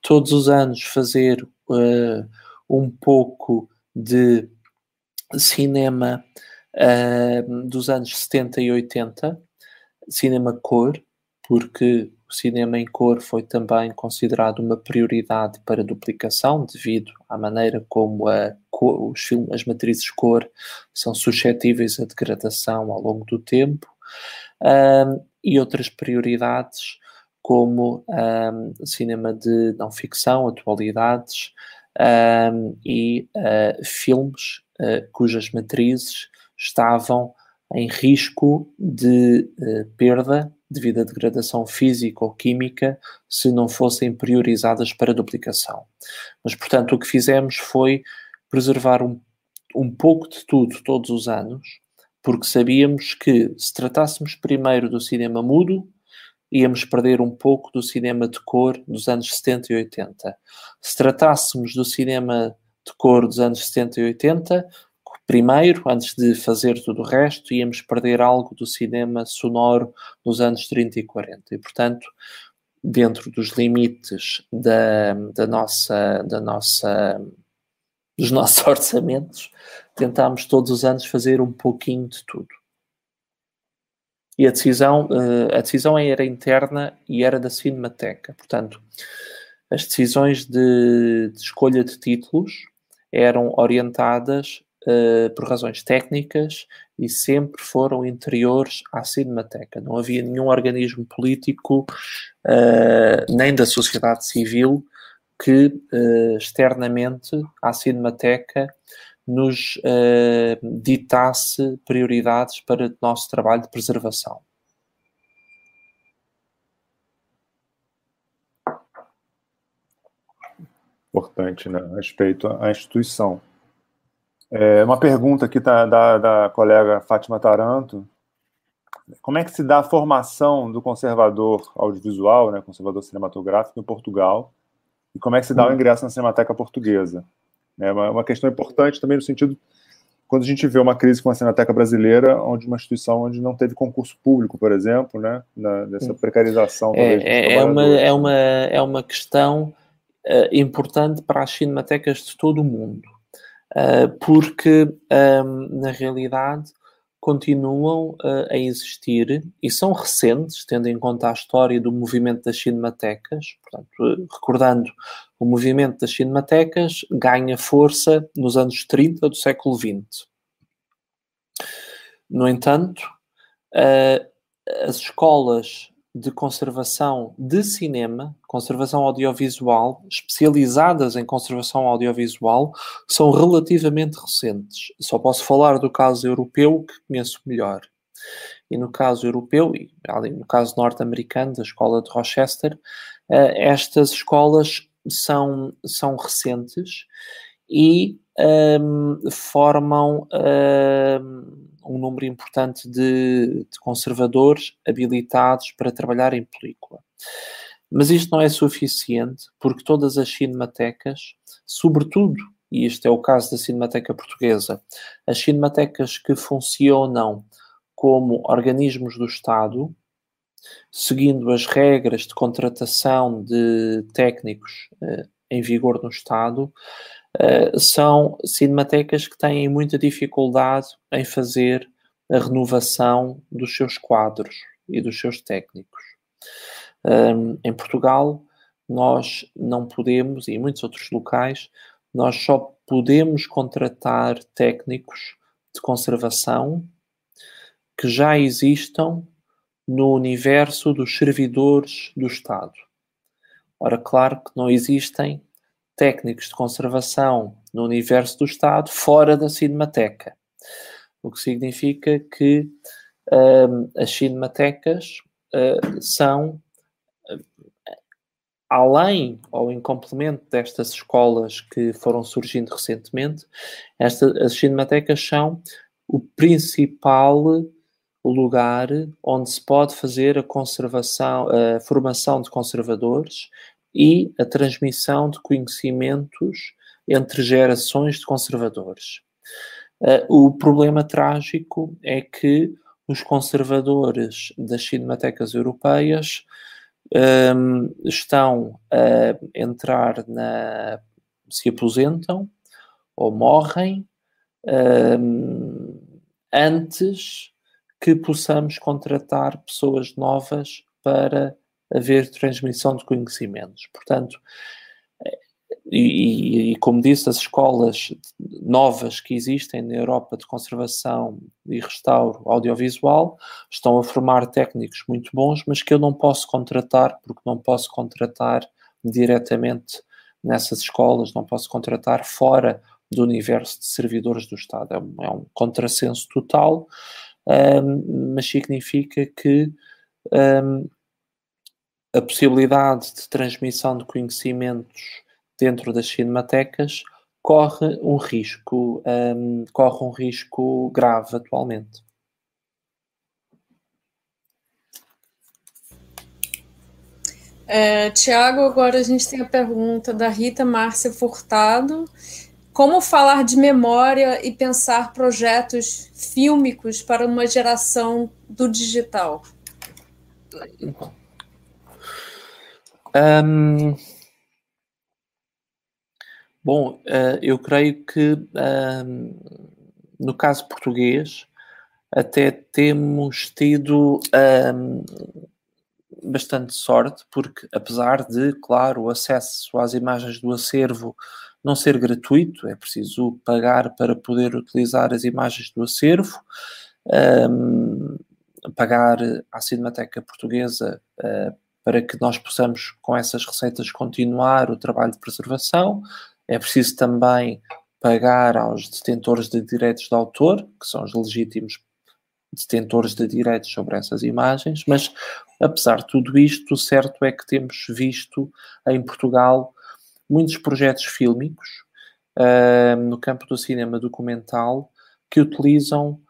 Todos os anos fazer uh, um pouco de cinema uh, dos anos 70 e 80, cinema cor, porque o cinema em cor foi também considerado uma prioridade para duplicação, devido à maneira como a cor, os filmes, as matrizes cor são suscetíveis à degradação ao longo do tempo, um, e outras prioridades como um, cinema de não ficção, atualidades um, e uh, filmes uh, cujas matrizes estavam em risco de uh, perda devido à degradação física ou química se não fossem priorizadas para duplicação. Mas, portanto, o que fizemos foi preservar um, um pouco de tudo todos os anos, porque sabíamos que se tratássemos primeiro do cinema mudo, íamos perder um pouco do cinema de cor dos anos 70 e 80. Se tratássemos do cinema de cor dos anos 70 e 80, primeiro, antes de fazer tudo o resto, íamos perder algo do cinema sonoro dos anos 30 e 40. E, portanto, dentro dos limites da, da nossa, da nossa, dos nossos orçamentos, tentámos todos os anos fazer um pouquinho de tudo. E a decisão, eh, a decisão era interna e era da Cinemateca. Portanto, as decisões de, de escolha de títulos eram orientadas uh, por razões técnicas e sempre foram interiores à Cinemateca. Não havia nenhum organismo político, uh, nem da sociedade civil, que uh, externamente à Cinemateca nos ditasse prioridades para o nosso trabalho de preservação. Importante, né? Respeito à instituição. É, uma pergunta aqui tá, da, da colega Fátima Taranto. Como é que se dá a formação do conservador audiovisual, né, conservador cinematográfico em Portugal? E como é que se dá o hum. ingresso na Cinemateca Portuguesa? É uma, uma questão importante também no sentido quando a gente vê uma crise com a Cinemateca brasileira, onde uma instituição onde não teve concurso público, por exemplo, né, na, dessa precarização. É, é, é, uma, é, uma, é uma questão uh, importante para as cinematecas de todo o mundo. Uh, porque, um, na realidade, continuam uh, a existir e são recentes, tendo em conta a história do movimento das cinematecas. Portanto, recordando, o movimento das cinematecas ganha força nos anos 30 do século XX. No entanto, as escolas de conservação de cinema, conservação audiovisual, especializadas em conservação audiovisual, são relativamente recentes. Só posso falar do caso europeu que conheço melhor. E no caso europeu, e no caso norte-americano, da escola de Rochester, eh, estas escolas são, são recentes e um, formam. Um, um número importante de, de conservadores habilitados para trabalhar em película. Mas isto não é suficiente, porque todas as cinematecas, sobretudo, e este é o caso da Cinemateca Portuguesa, as cinematecas que funcionam como organismos do Estado, seguindo as regras de contratação de técnicos eh, em vigor no Estado, uh, são cinematecas que têm muita dificuldade em fazer a renovação dos seus quadros e dos seus técnicos. Um, em Portugal, nós não podemos, e em muitos outros locais, nós só podemos contratar técnicos de conservação que já existam no universo dos servidores do Estado. Ora, claro que não existem técnicos de conservação no universo do Estado fora da Cinemateca. O que significa que um, as cinematecas uh, são, uh, além ou em complemento destas escolas que foram surgindo recentemente, esta, as cinematecas são o principal lugar onde se pode fazer a conservação, a formação de conservadores e a transmissão de conhecimentos entre gerações de conservadores. Uh, o problema trágico é que os conservadores das cinematecas europeias um, estão a entrar na. se aposentam ou morrem um, antes que possamos contratar pessoas novas para haver transmissão de conhecimentos. Portanto, e, e, como disse, as escolas novas que existem na Europa de conservação e restauro audiovisual estão a formar técnicos muito bons, mas que eu não posso contratar, porque não posso contratar diretamente nessas escolas, não posso contratar fora do universo de servidores do Estado. É um, é um contrassenso total, um, mas significa que um, a possibilidade de transmissão de conhecimentos dentro das cinematecas corre um risco, um, corre um risco grave atualmente. É, Tiago, agora a gente tem a pergunta da Rita Márcia Furtado. Como falar de memória e pensar projetos fílmicos para uma geração do digital? Um, bom, uh, eu creio que no caso português até temos tido bastante sorte, porque apesar de, claro, o acesso às imagens do acervo não ser gratuito, é preciso pagar para poder utilizar as imagens do acervo, um, pagar à Cinemateca Portuguesa uh, para que nós possamos, com essas receitas, continuar o trabalho de preservação. É preciso também pagar aos detentores de direitos de autor, que são os legítimos detentores de direitos sobre essas imagens, mas apesar de tudo isto, o certo é que temos visto em Portugal muitos projetos fílmicos uh, no campo do cinema documental que utilizam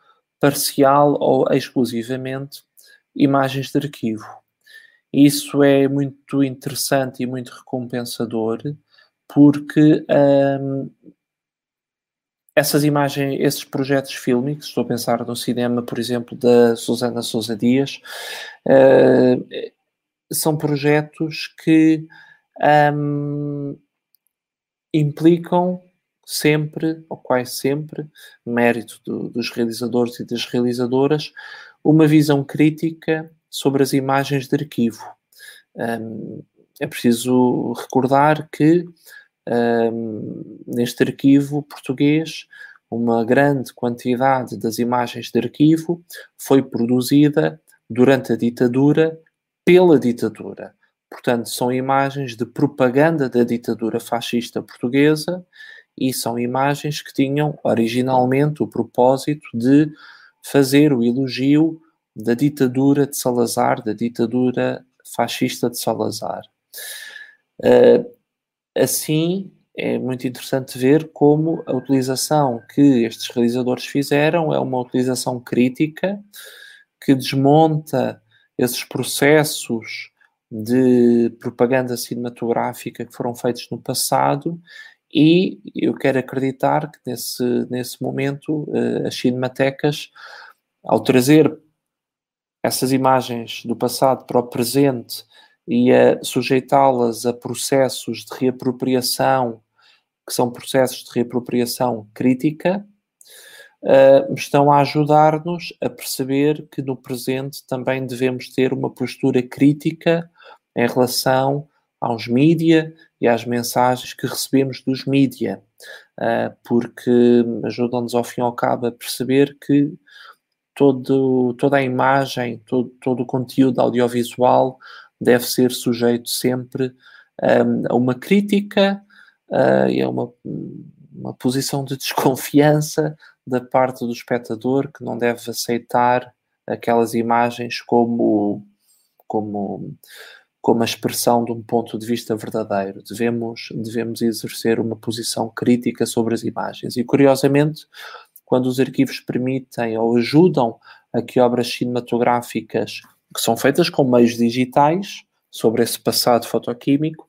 parcial ou exclusivamente imagens de arquivo. Isso é muito interessante e muito recompensador porque um, essas imagens, esses projetos fílmicos, estou a pensar no cinema, por exemplo, da Susana Sousa Dias, uh, são projetos que um, implicam sempre, ou quase sempre, mérito do, dos realizadores e das realizadoras, uma visão crítica sobre as imagens de arquivo. Um, é preciso recordar que um, neste arquivo português uma grande quantidade das imagens de arquivo foi produzida durante a ditadura pela ditadura. Portanto, são imagens de propaganda da ditadura fascista portuguesa e são imagens que tinham originalmente o propósito de fazer o elogio da ditadura de Salazar, da ditadura fascista de Salazar. Uh, assim, é muito interessante ver como a utilização que estes realizadores fizeram é uma utilização crítica que desmonta esses processos de propaganda cinematográfica que foram feitos no passado e eu quero acreditar que nesse, nesse momento uh, as cinematecas, ao trazer essas imagens do passado para o presente e a sujeitá-las a processos de reapropriação, que são processos de reapropriação crítica, uh, estão a ajudar-nos a perceber que no presente também devemos ter uma postura crítica em relação aos mídia e às mensagens que recebemos dos mídia, uh, porque ajudam-nos ao fim e ao cabo a perceber que todo, toda a imagem, todo, todo o conteúdo audiovisual deve ser sujeito sempre um, a uma crítica uh, e a uma, uma posição de desconfiança da parte do espectador que não deve aceitar aquelas imagens como, como como a expressão de um ponto de vista verdadeiro. Devemos, devemos exercer uma posição crítica sobre as imagens. E, curiosamente, quando os arquivos permitem ou ajudam a que obras cinematográficas que são feitas com meios digitais sobre esse passado fotoquímico,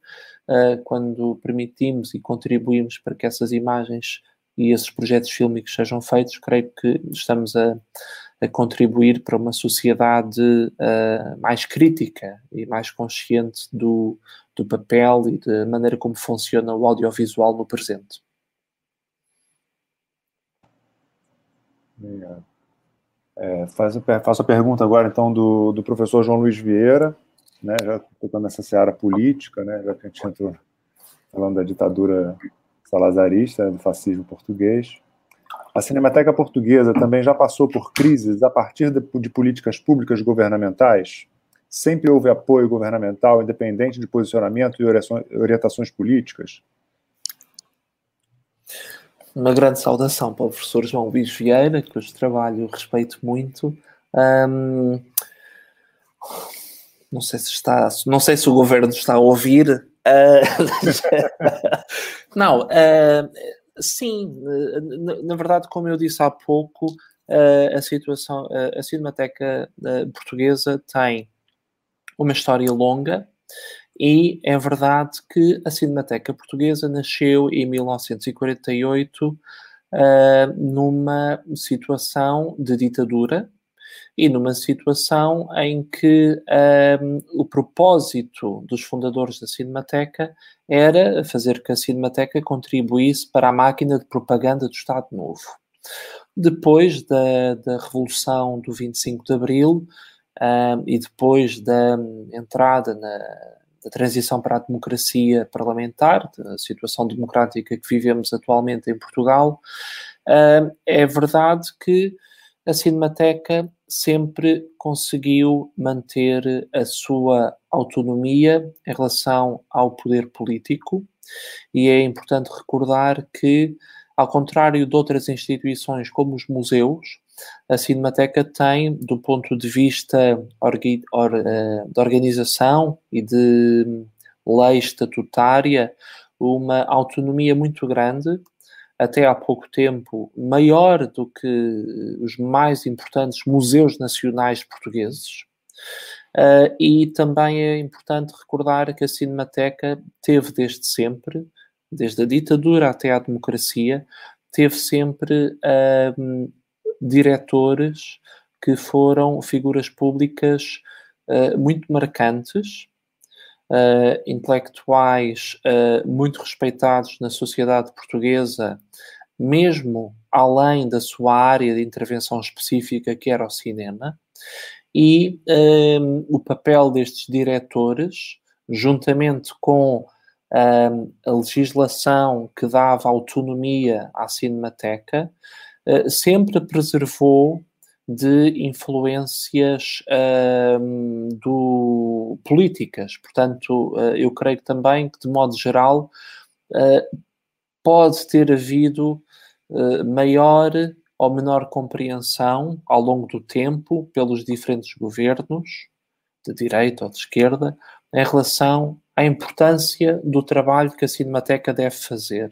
eh, quando permitimos e contribuímos para que essas imagens e esses projetos fílmicos sejam feitos, creio que estamos a, a contribuir para uma sociedade uh, mais crítica e mais consciente do, do papel e da maneira como funciona o audiovisual no presente. Obrigado. É, faz, faço a pergunta agora, então, do, do professor João Luiz Vieira, né, já tocando nessa seara política, né, já que a gente entrou falando da ditadura salazarista, do fascismo português. A Cinemateca Portuguesa também já passou por crises a partir de, de, políticas públicas governamentais? Sempre houve apoio governamental, independente de posicionamento e orientações políticas? Uma grande saudação para o professor João Luís Vieira, cujo trabalho respeito muito. Um, não sei se está, não sei se o governo está a ouvir. Uh, não, uh, sim, na, na, verdade, como eu disse há pouco, uh, a situação, a Cinemateca Portuguesa tem uma história longa e é verdade que a Cinemateca Portuguesa nasceu em 1948 numa situação de ditadura e numa situação em que um, o propósito dos fundadores da Cinemateca era fazer que a Cinemateca contribuísse para a máquina de propaganda do Estado Novo. Depois da, da Revolução do 25 de Abril um, e depois da entrada na, da transição para a democracia parlamentar, da situação democrática que vivemos atualmente em Portugal, um, é verdade que a Cinemateca sempre conseguiu manter a sua autonomia em relação ao poder político e é importante recordar que, ao contrário de outras instituições como os museus, a Cinemateca tem, do ponto de vista eh, de organização e de lei estatutária, uma autonomia muito grande até há pouco tempo maior do que os mais importantes museus nacionais portugueses. Uh, e também é importante recordar que a Cinemateca teve desde sempre, desde a ditadura até à democracia, teve sempre uh, diretores que foram figuras públicas uh, muito marcantes, uh, intelectuais uh, muito respeitados na sociedade portuguesa, mesmo além da sua área de intervenção específica, que era o cinema, e um, ehm, o papel destes diretores, juntamente com um, ehm, a legislação que dava autonomia à Cinemateca, sempre preservou de influências uh, do, políticas. Portanto, uh, eu creio também que, de modo geral, uh, pode ter havido ah, maior ou menor compreensão ao longo do tempo pelos diferentes governos, de direita ou de esquerda, em relação à importância do trabalho que a Cinemateca deve fazer.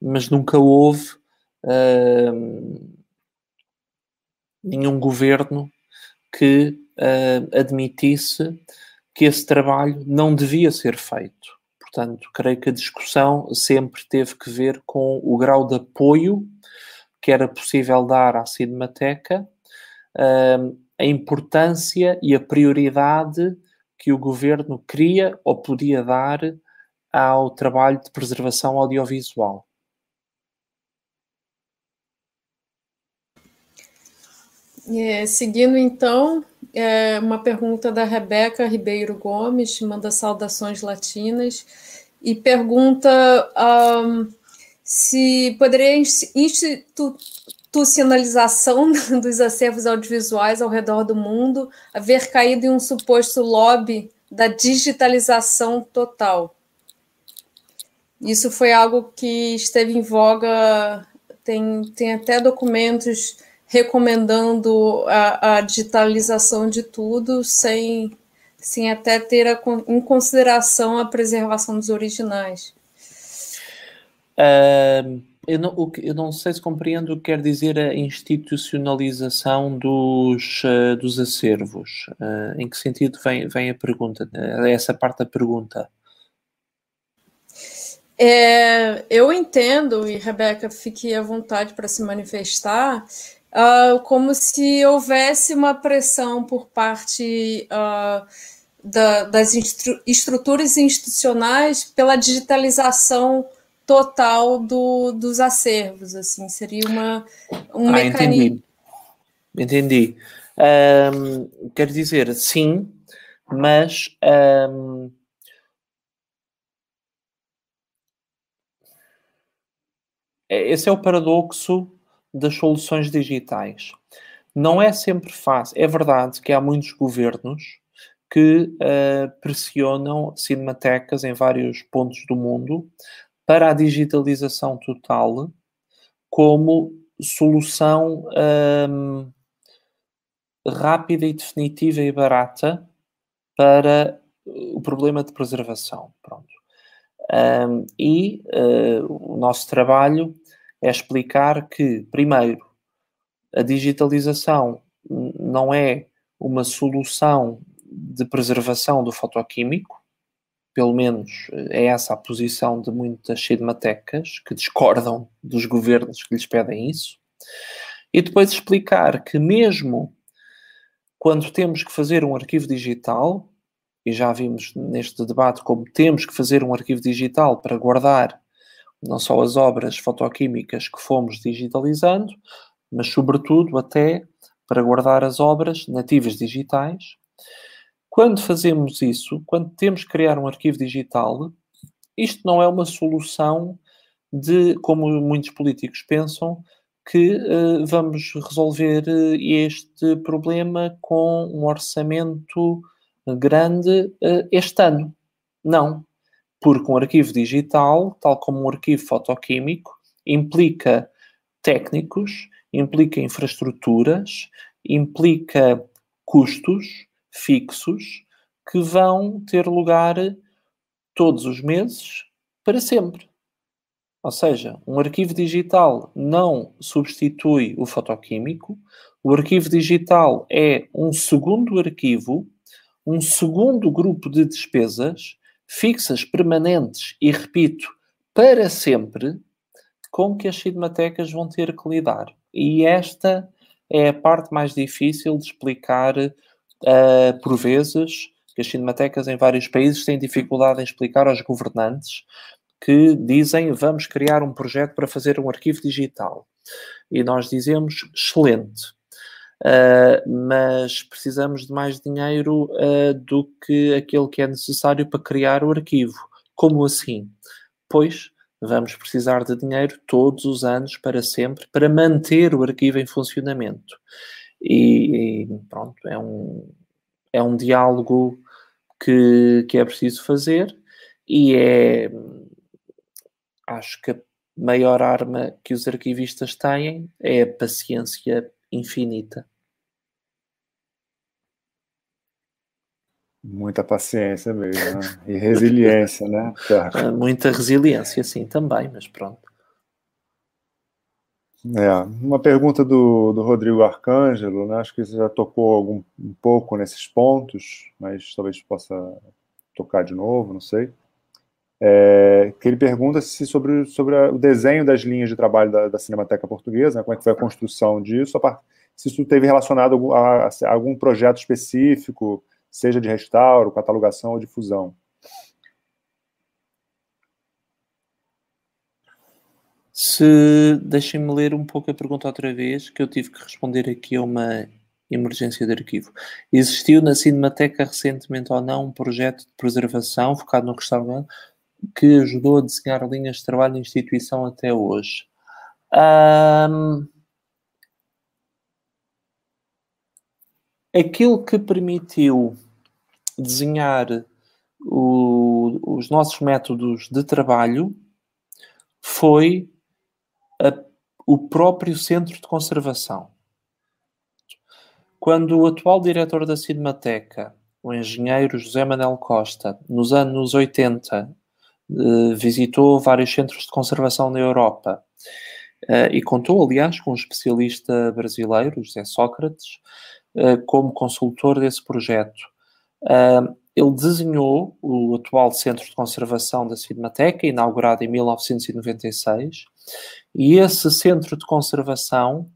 Mas nunca houve nenhum governo que uh, admitisse que esse trabalho não devia ser feito. Portanto, creio que a discussão sempre teve que ver com o grau de apoio que era possível dar à Cinemateca, uh, a importância e a prioridade que o governo queria ou podia dar ao trabalho de preservação audiovisual. É, seguindo então, é, uma pergunta da Rebeca Ribeiro Gomes, manda saudações latinas, e pergunta um, se poderia institucionalização dos acervos audiovisuais ao redor do mundo haver caído em um suposto lobby da digitalização total. Isso foi algo que esteve em voga, tem, tem até documentos recomendando a, a digitalização de tudo sem, sem até ter a, em consideração a preservação dos originais. Uh, eu, não, eu não sei se compreendo o que quer dizer a institucionalização dos, uh, dos acervos. Uh, em que sentido vem, vem a pergunta? Essa parte da pergunta. É, eu entendo, e Rebeca, fique à vontade para se manifestar, uh, como se houvesse uma pressão por parte uh, da, das estruturas institucionais pela digitalização total do, dos acervos, assim, seria uma, um ah, mecanismo. Entendi. entendi. Um, quer dizer, sim, mas um, esse é o paradoxo das soluções digitais. Não é sempre fácil. É verdade que há muitos governos que uh, pressionam cinematecas em vários pontos do mundo para a digitalização total como solução um, rápida e definitiva e barata para o problema de preservação. Pronto. Um, e uh, o nosso trabalho é explicar que, primeiro, a digitalização não é uma solução de preservação do fotoquímico, pelo menos é essa a posição de muitas cinematecas que discordam dos governos que lhes pedem isso, e depois explicar que mesmo quando temos que fazer um arquivo digital, e já vimos neste debate como temos que fazer um arquivo digital para guardar não só as obras fotoquímicas que fomos digitalizando, mas sobretudo até para guardar as obras nativas digitais. Quando fazemos isso, quando temos que criar um arquivo digital, isto não é uma solução de, como muitos políticos pensam, que uh, vamos resolver uh, este problema com um orçamento grande uh, este ano. Não, porque um arquivo digital, tal como um arquivo fotoquímico, implica técnicos, implica infraestruturas, implica custos fixos que vão ter lugar todos os meses para sempre. Ou seja, um arquivo digital não substitui o fotoquímico, o arquivo digital é um segundo arquivo, um segundo grupo de despesas fixas, permanentes e, repito, para sempre, com que as cinematecas vão ter que lidar. E esta é a parte mais difícil de explicar, uh, por vezes, que as cinematecas em vários países têm dificuldade em explicar aos governantes, que dizem vamos criar um projeto para fazer um arquivo digital. E nós dizemos excelente. Uh, mas precisamos de mais dinheiro uh, do que aquele que é necessário para criar o arquivo. Como assim? Pois vamos precisar de dinheiro todos os anos para sempre para manter o arquivo em funcionamento. E, e pronto, é um, é um diálogo que, que é preciso fazer e é acho que a maior arma que os arquivistas têm é a paciência infinita. Muita paciência mesmo, né? E resiliência, né? Ah, muita resiliência, sim, também, mas pronto. É, uma pergunta do, do Rodrigo Arcângelo, né? acho que você já tocou algum, um pouco nesses pontos, mas talvez possa tocar de novo, não sei é, que ele pergunta se sobre, sobre a, o desenho das linhas de trabalho da, da Cinemateca Portuguesa, né, como é que foi a construção disso, a, se isso teve relacionado a, a, a, algum projeto específico, seja de restauro, catalogação ou difusão. Se deixem-me ler um pouco a pergunta outra vez, que eu tive que responder aqui a uma emergência de arquivo. Existiu na Cinemateca recentemente ou não um projeto de preservação focado no restaurante que ajudou a desenhar linhas de trabalho da instituição até hoje? Um, aquilo que permitiu desenhar o, os nossos métodos de trabalho foi a, o próprio centro de conservação. Quando o atual diretor da Cinemateca, o engenheiro José Manuel Costa, nos anos 80, eh, visitou vários centros de conservação na Europa uh, e contou, aliás, com um especialista brasileiro, José Sócrates, uh, como consultor desse projeto. ele desenhou o atual Centro de Conservação da Cinemateca, inaugurado em 1996, e esse centro de conservação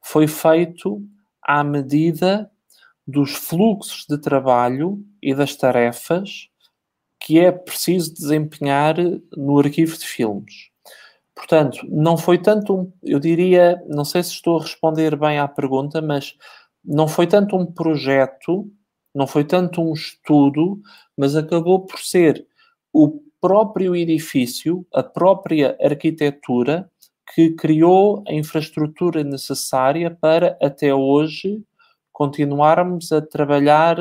foi feito à medida dos fluxos de trabalho e das tarefas que é preciso desempenhar no arquivo de filmes. Portanto, não foi tanto um, eu diria, não sei se estou a responder bem à pergunta, mas não foi tanto um projeto, não foi tanto um estudo, mas acabou por ser o próprio edifício, a própria arquitetura que criou a infraestrutura necessária para até hoje continuarmos a trabalhar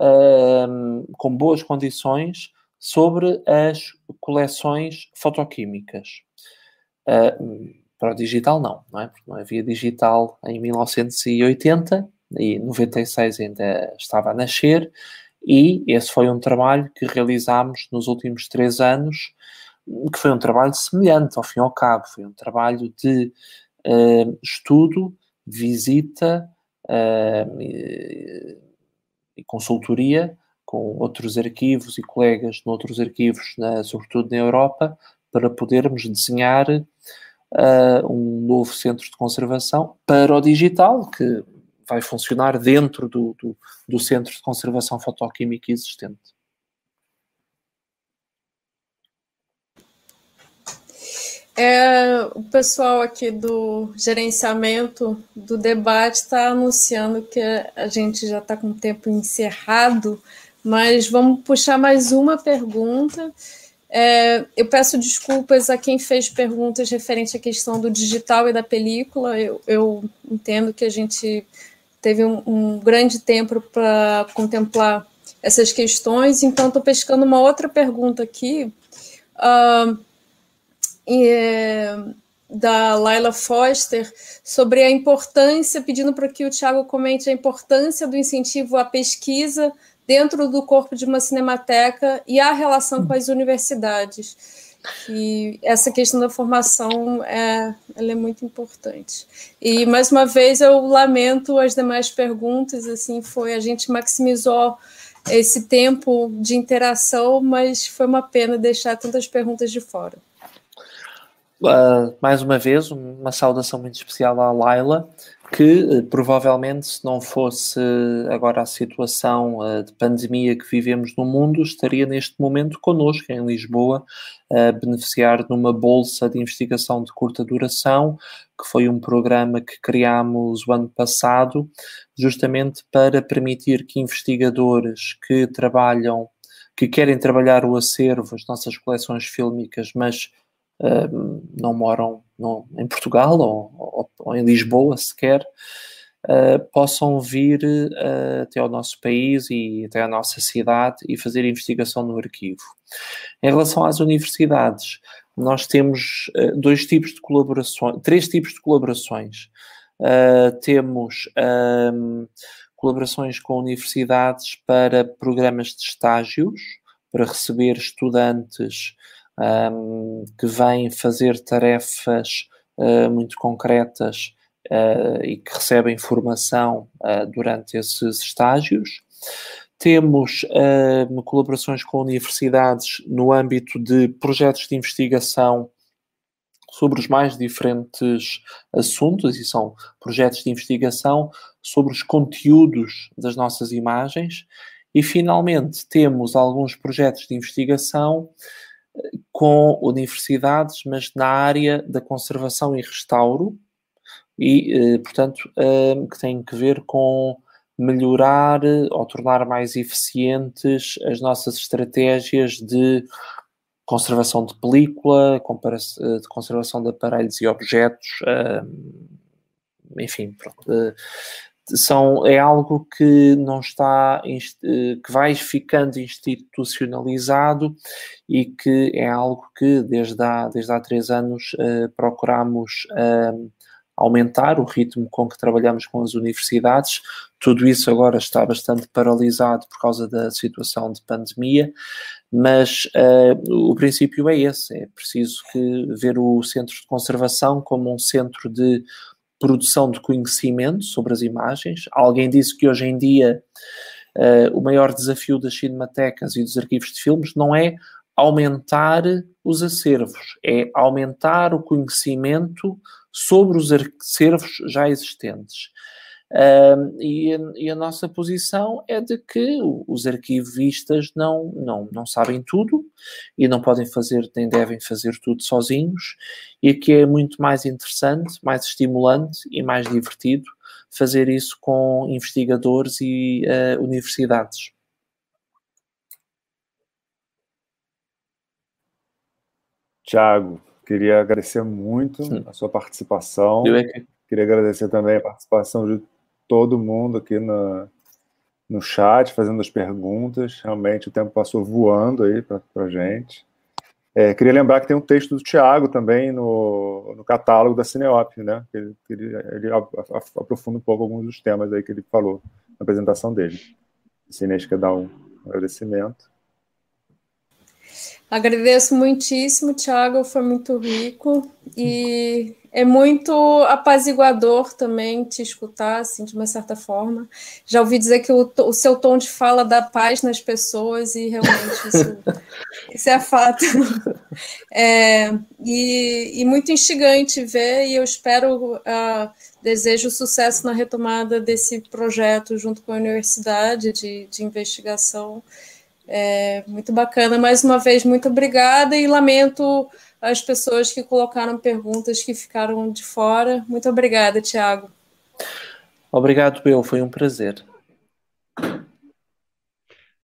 uh, com boas condições sobre as coleções fotoquímicas. Uh, para o digital não, não é? Porque não havia digital em 1980 e 96 ainda estava a nascer E esse foi um trabalho que realizámos nos últimos três anos, que foi um trabalho semelhante, ao fim e ao cabo. Foi um trabalho de uh, estudo, visita uh, e, consultoria com outros arquivos e colegas noutros arquivos, na, sobretudo na Europa, para podermos desenhar uh, um novo centro de conservação para o digital, que vai funcionar dentro do, do, do centro de conservação fotoquímica existente. É, o pessoal aqui do gerenciamento do debate está anunciando que a gente já está com o tempo encerrado, mas vamos puxar mais uma pergunta. É, eu peço desculpas a quem fez perguntas referente à questão do digital e da película. Eu, eu entendo que a gente teve um, um grande tempo para contemplar essas questões, então estou pescando uma outra pergunta aqui. Uh, da Laila Foster sobre a importância, pedindo para que o Tiago comente a importância do incentivo à pesquisa dentro do corpo de uma cinemateca e a relação com as universidades. E essa questão da formação é, ela é muito importante. E mais uma vez eu lamento as demais perguntas, assim, foi a gente maximizou esse tempo de interação, mas foi uma pena deixar tantas perguntas de fora. Uh, mais uma vez, uma saudação muito especial à Laila, que uh, provavelmente, se não fosse agora a situação uh, de pandemia que vivemos no mundo, estaria neste momento connosco em Lisboa, a beneficiar de uma bolsa de investigação de curta duração, que foi um programa que criámos o ano passado, justamente para permitir que investigadores que trabalham, que querem trabalhar o acervo, as nossas coleções fílmicas, mas uh, não moram em Portugal ou, ou, ou, em Lisboa sequer, uh, possam vir uh, até ao nosso país e até à nossa cidade e fazer investigação no arquivo. Em relação às universidades, nós temos dois tipos de colaborações, três tipos de colaborações. temos colaborações com universidades para programas de estágios, para receber estudantes um, que vêm fazer tarefas uh, muito concretas uh, e que recebem formação uh, durante esses estágios. Temos colaborações com universidades no âmbito de projetos de investigação sobre os mais diferentes assuntos, e são projetos de investigação sobre os conteúdos das nossas imagens. E, finalmente, temos alguns projetos de investigação com universidades, mas na área da conservação e restauro, e, eh, portanto, eh, que tem que ver com melhorar ou tornar mais eficientes as nossas estratégias de conservação de película, eh, de conservação de aparelhos e objetos, enfim, são, é algo que não está, eh, que vai ficando institucionalizado e que é algo que desde há, desde há três anos uh, procuramos uh, aumentar o ritmo com que trabalhamos com as universidades. Tudo isso agora está bastante paralisado por causa da situação de pandemia, mas uh, o princípio é esse: é preciso que ver o centro de conservação como um centro de produção de conhecimento sobre as imagens. Alguém disse que hoje em dia uh, o maior desafio das cinematecas e dos arquivos de filmes não é aumentar os acervos, é aumentar o conhecimento sobre os acervos já existentes. Uh, e, e, a nossa posição é de que os arquivistas não, não, não sabem tudo e não podem fazer, nem devem fazer tudo sozinhos, e que é muito mais interessante, mais estimulante e mais divertido fazer isso com investigadores e uh, universidades. Tiago, queria agradecer muito Sim. a sua participação. Eu é que... Queria agradecer também a participação de todo mundo aqui no, no chat, fazendo as perguntas. Realmente o tempo passou voando aí para a gente. É, queria lembrar que tem um texto do Tiago também no, no catálogo da Cineop, né? Ele, ele, ele aprofunda um pouco alguns dos temas aí que ele falou na apresentação dele. Inês quer dar um, Agradecimento. Agradeço muitíssimo, Thiago, foi muito rico e é muito apaziguador também te escutar, assim, de uma certa forma. Já ouvi dizer que o, o seu tom de fala dá paz nas pessoas e realmente isso, isso é fato. É, e, e, muito instigante ver, e eu espero, uh, desejo sucesso na retomada desse projeto junto com a universidade de, de investigação. É, muito bacana. Mais uma vez, muito obrigada e lamento as pessoas que colocaram perguntas que ficaram de fora. Muito obrigada, Tiago. Obrigado, Bill. Foi um prazer.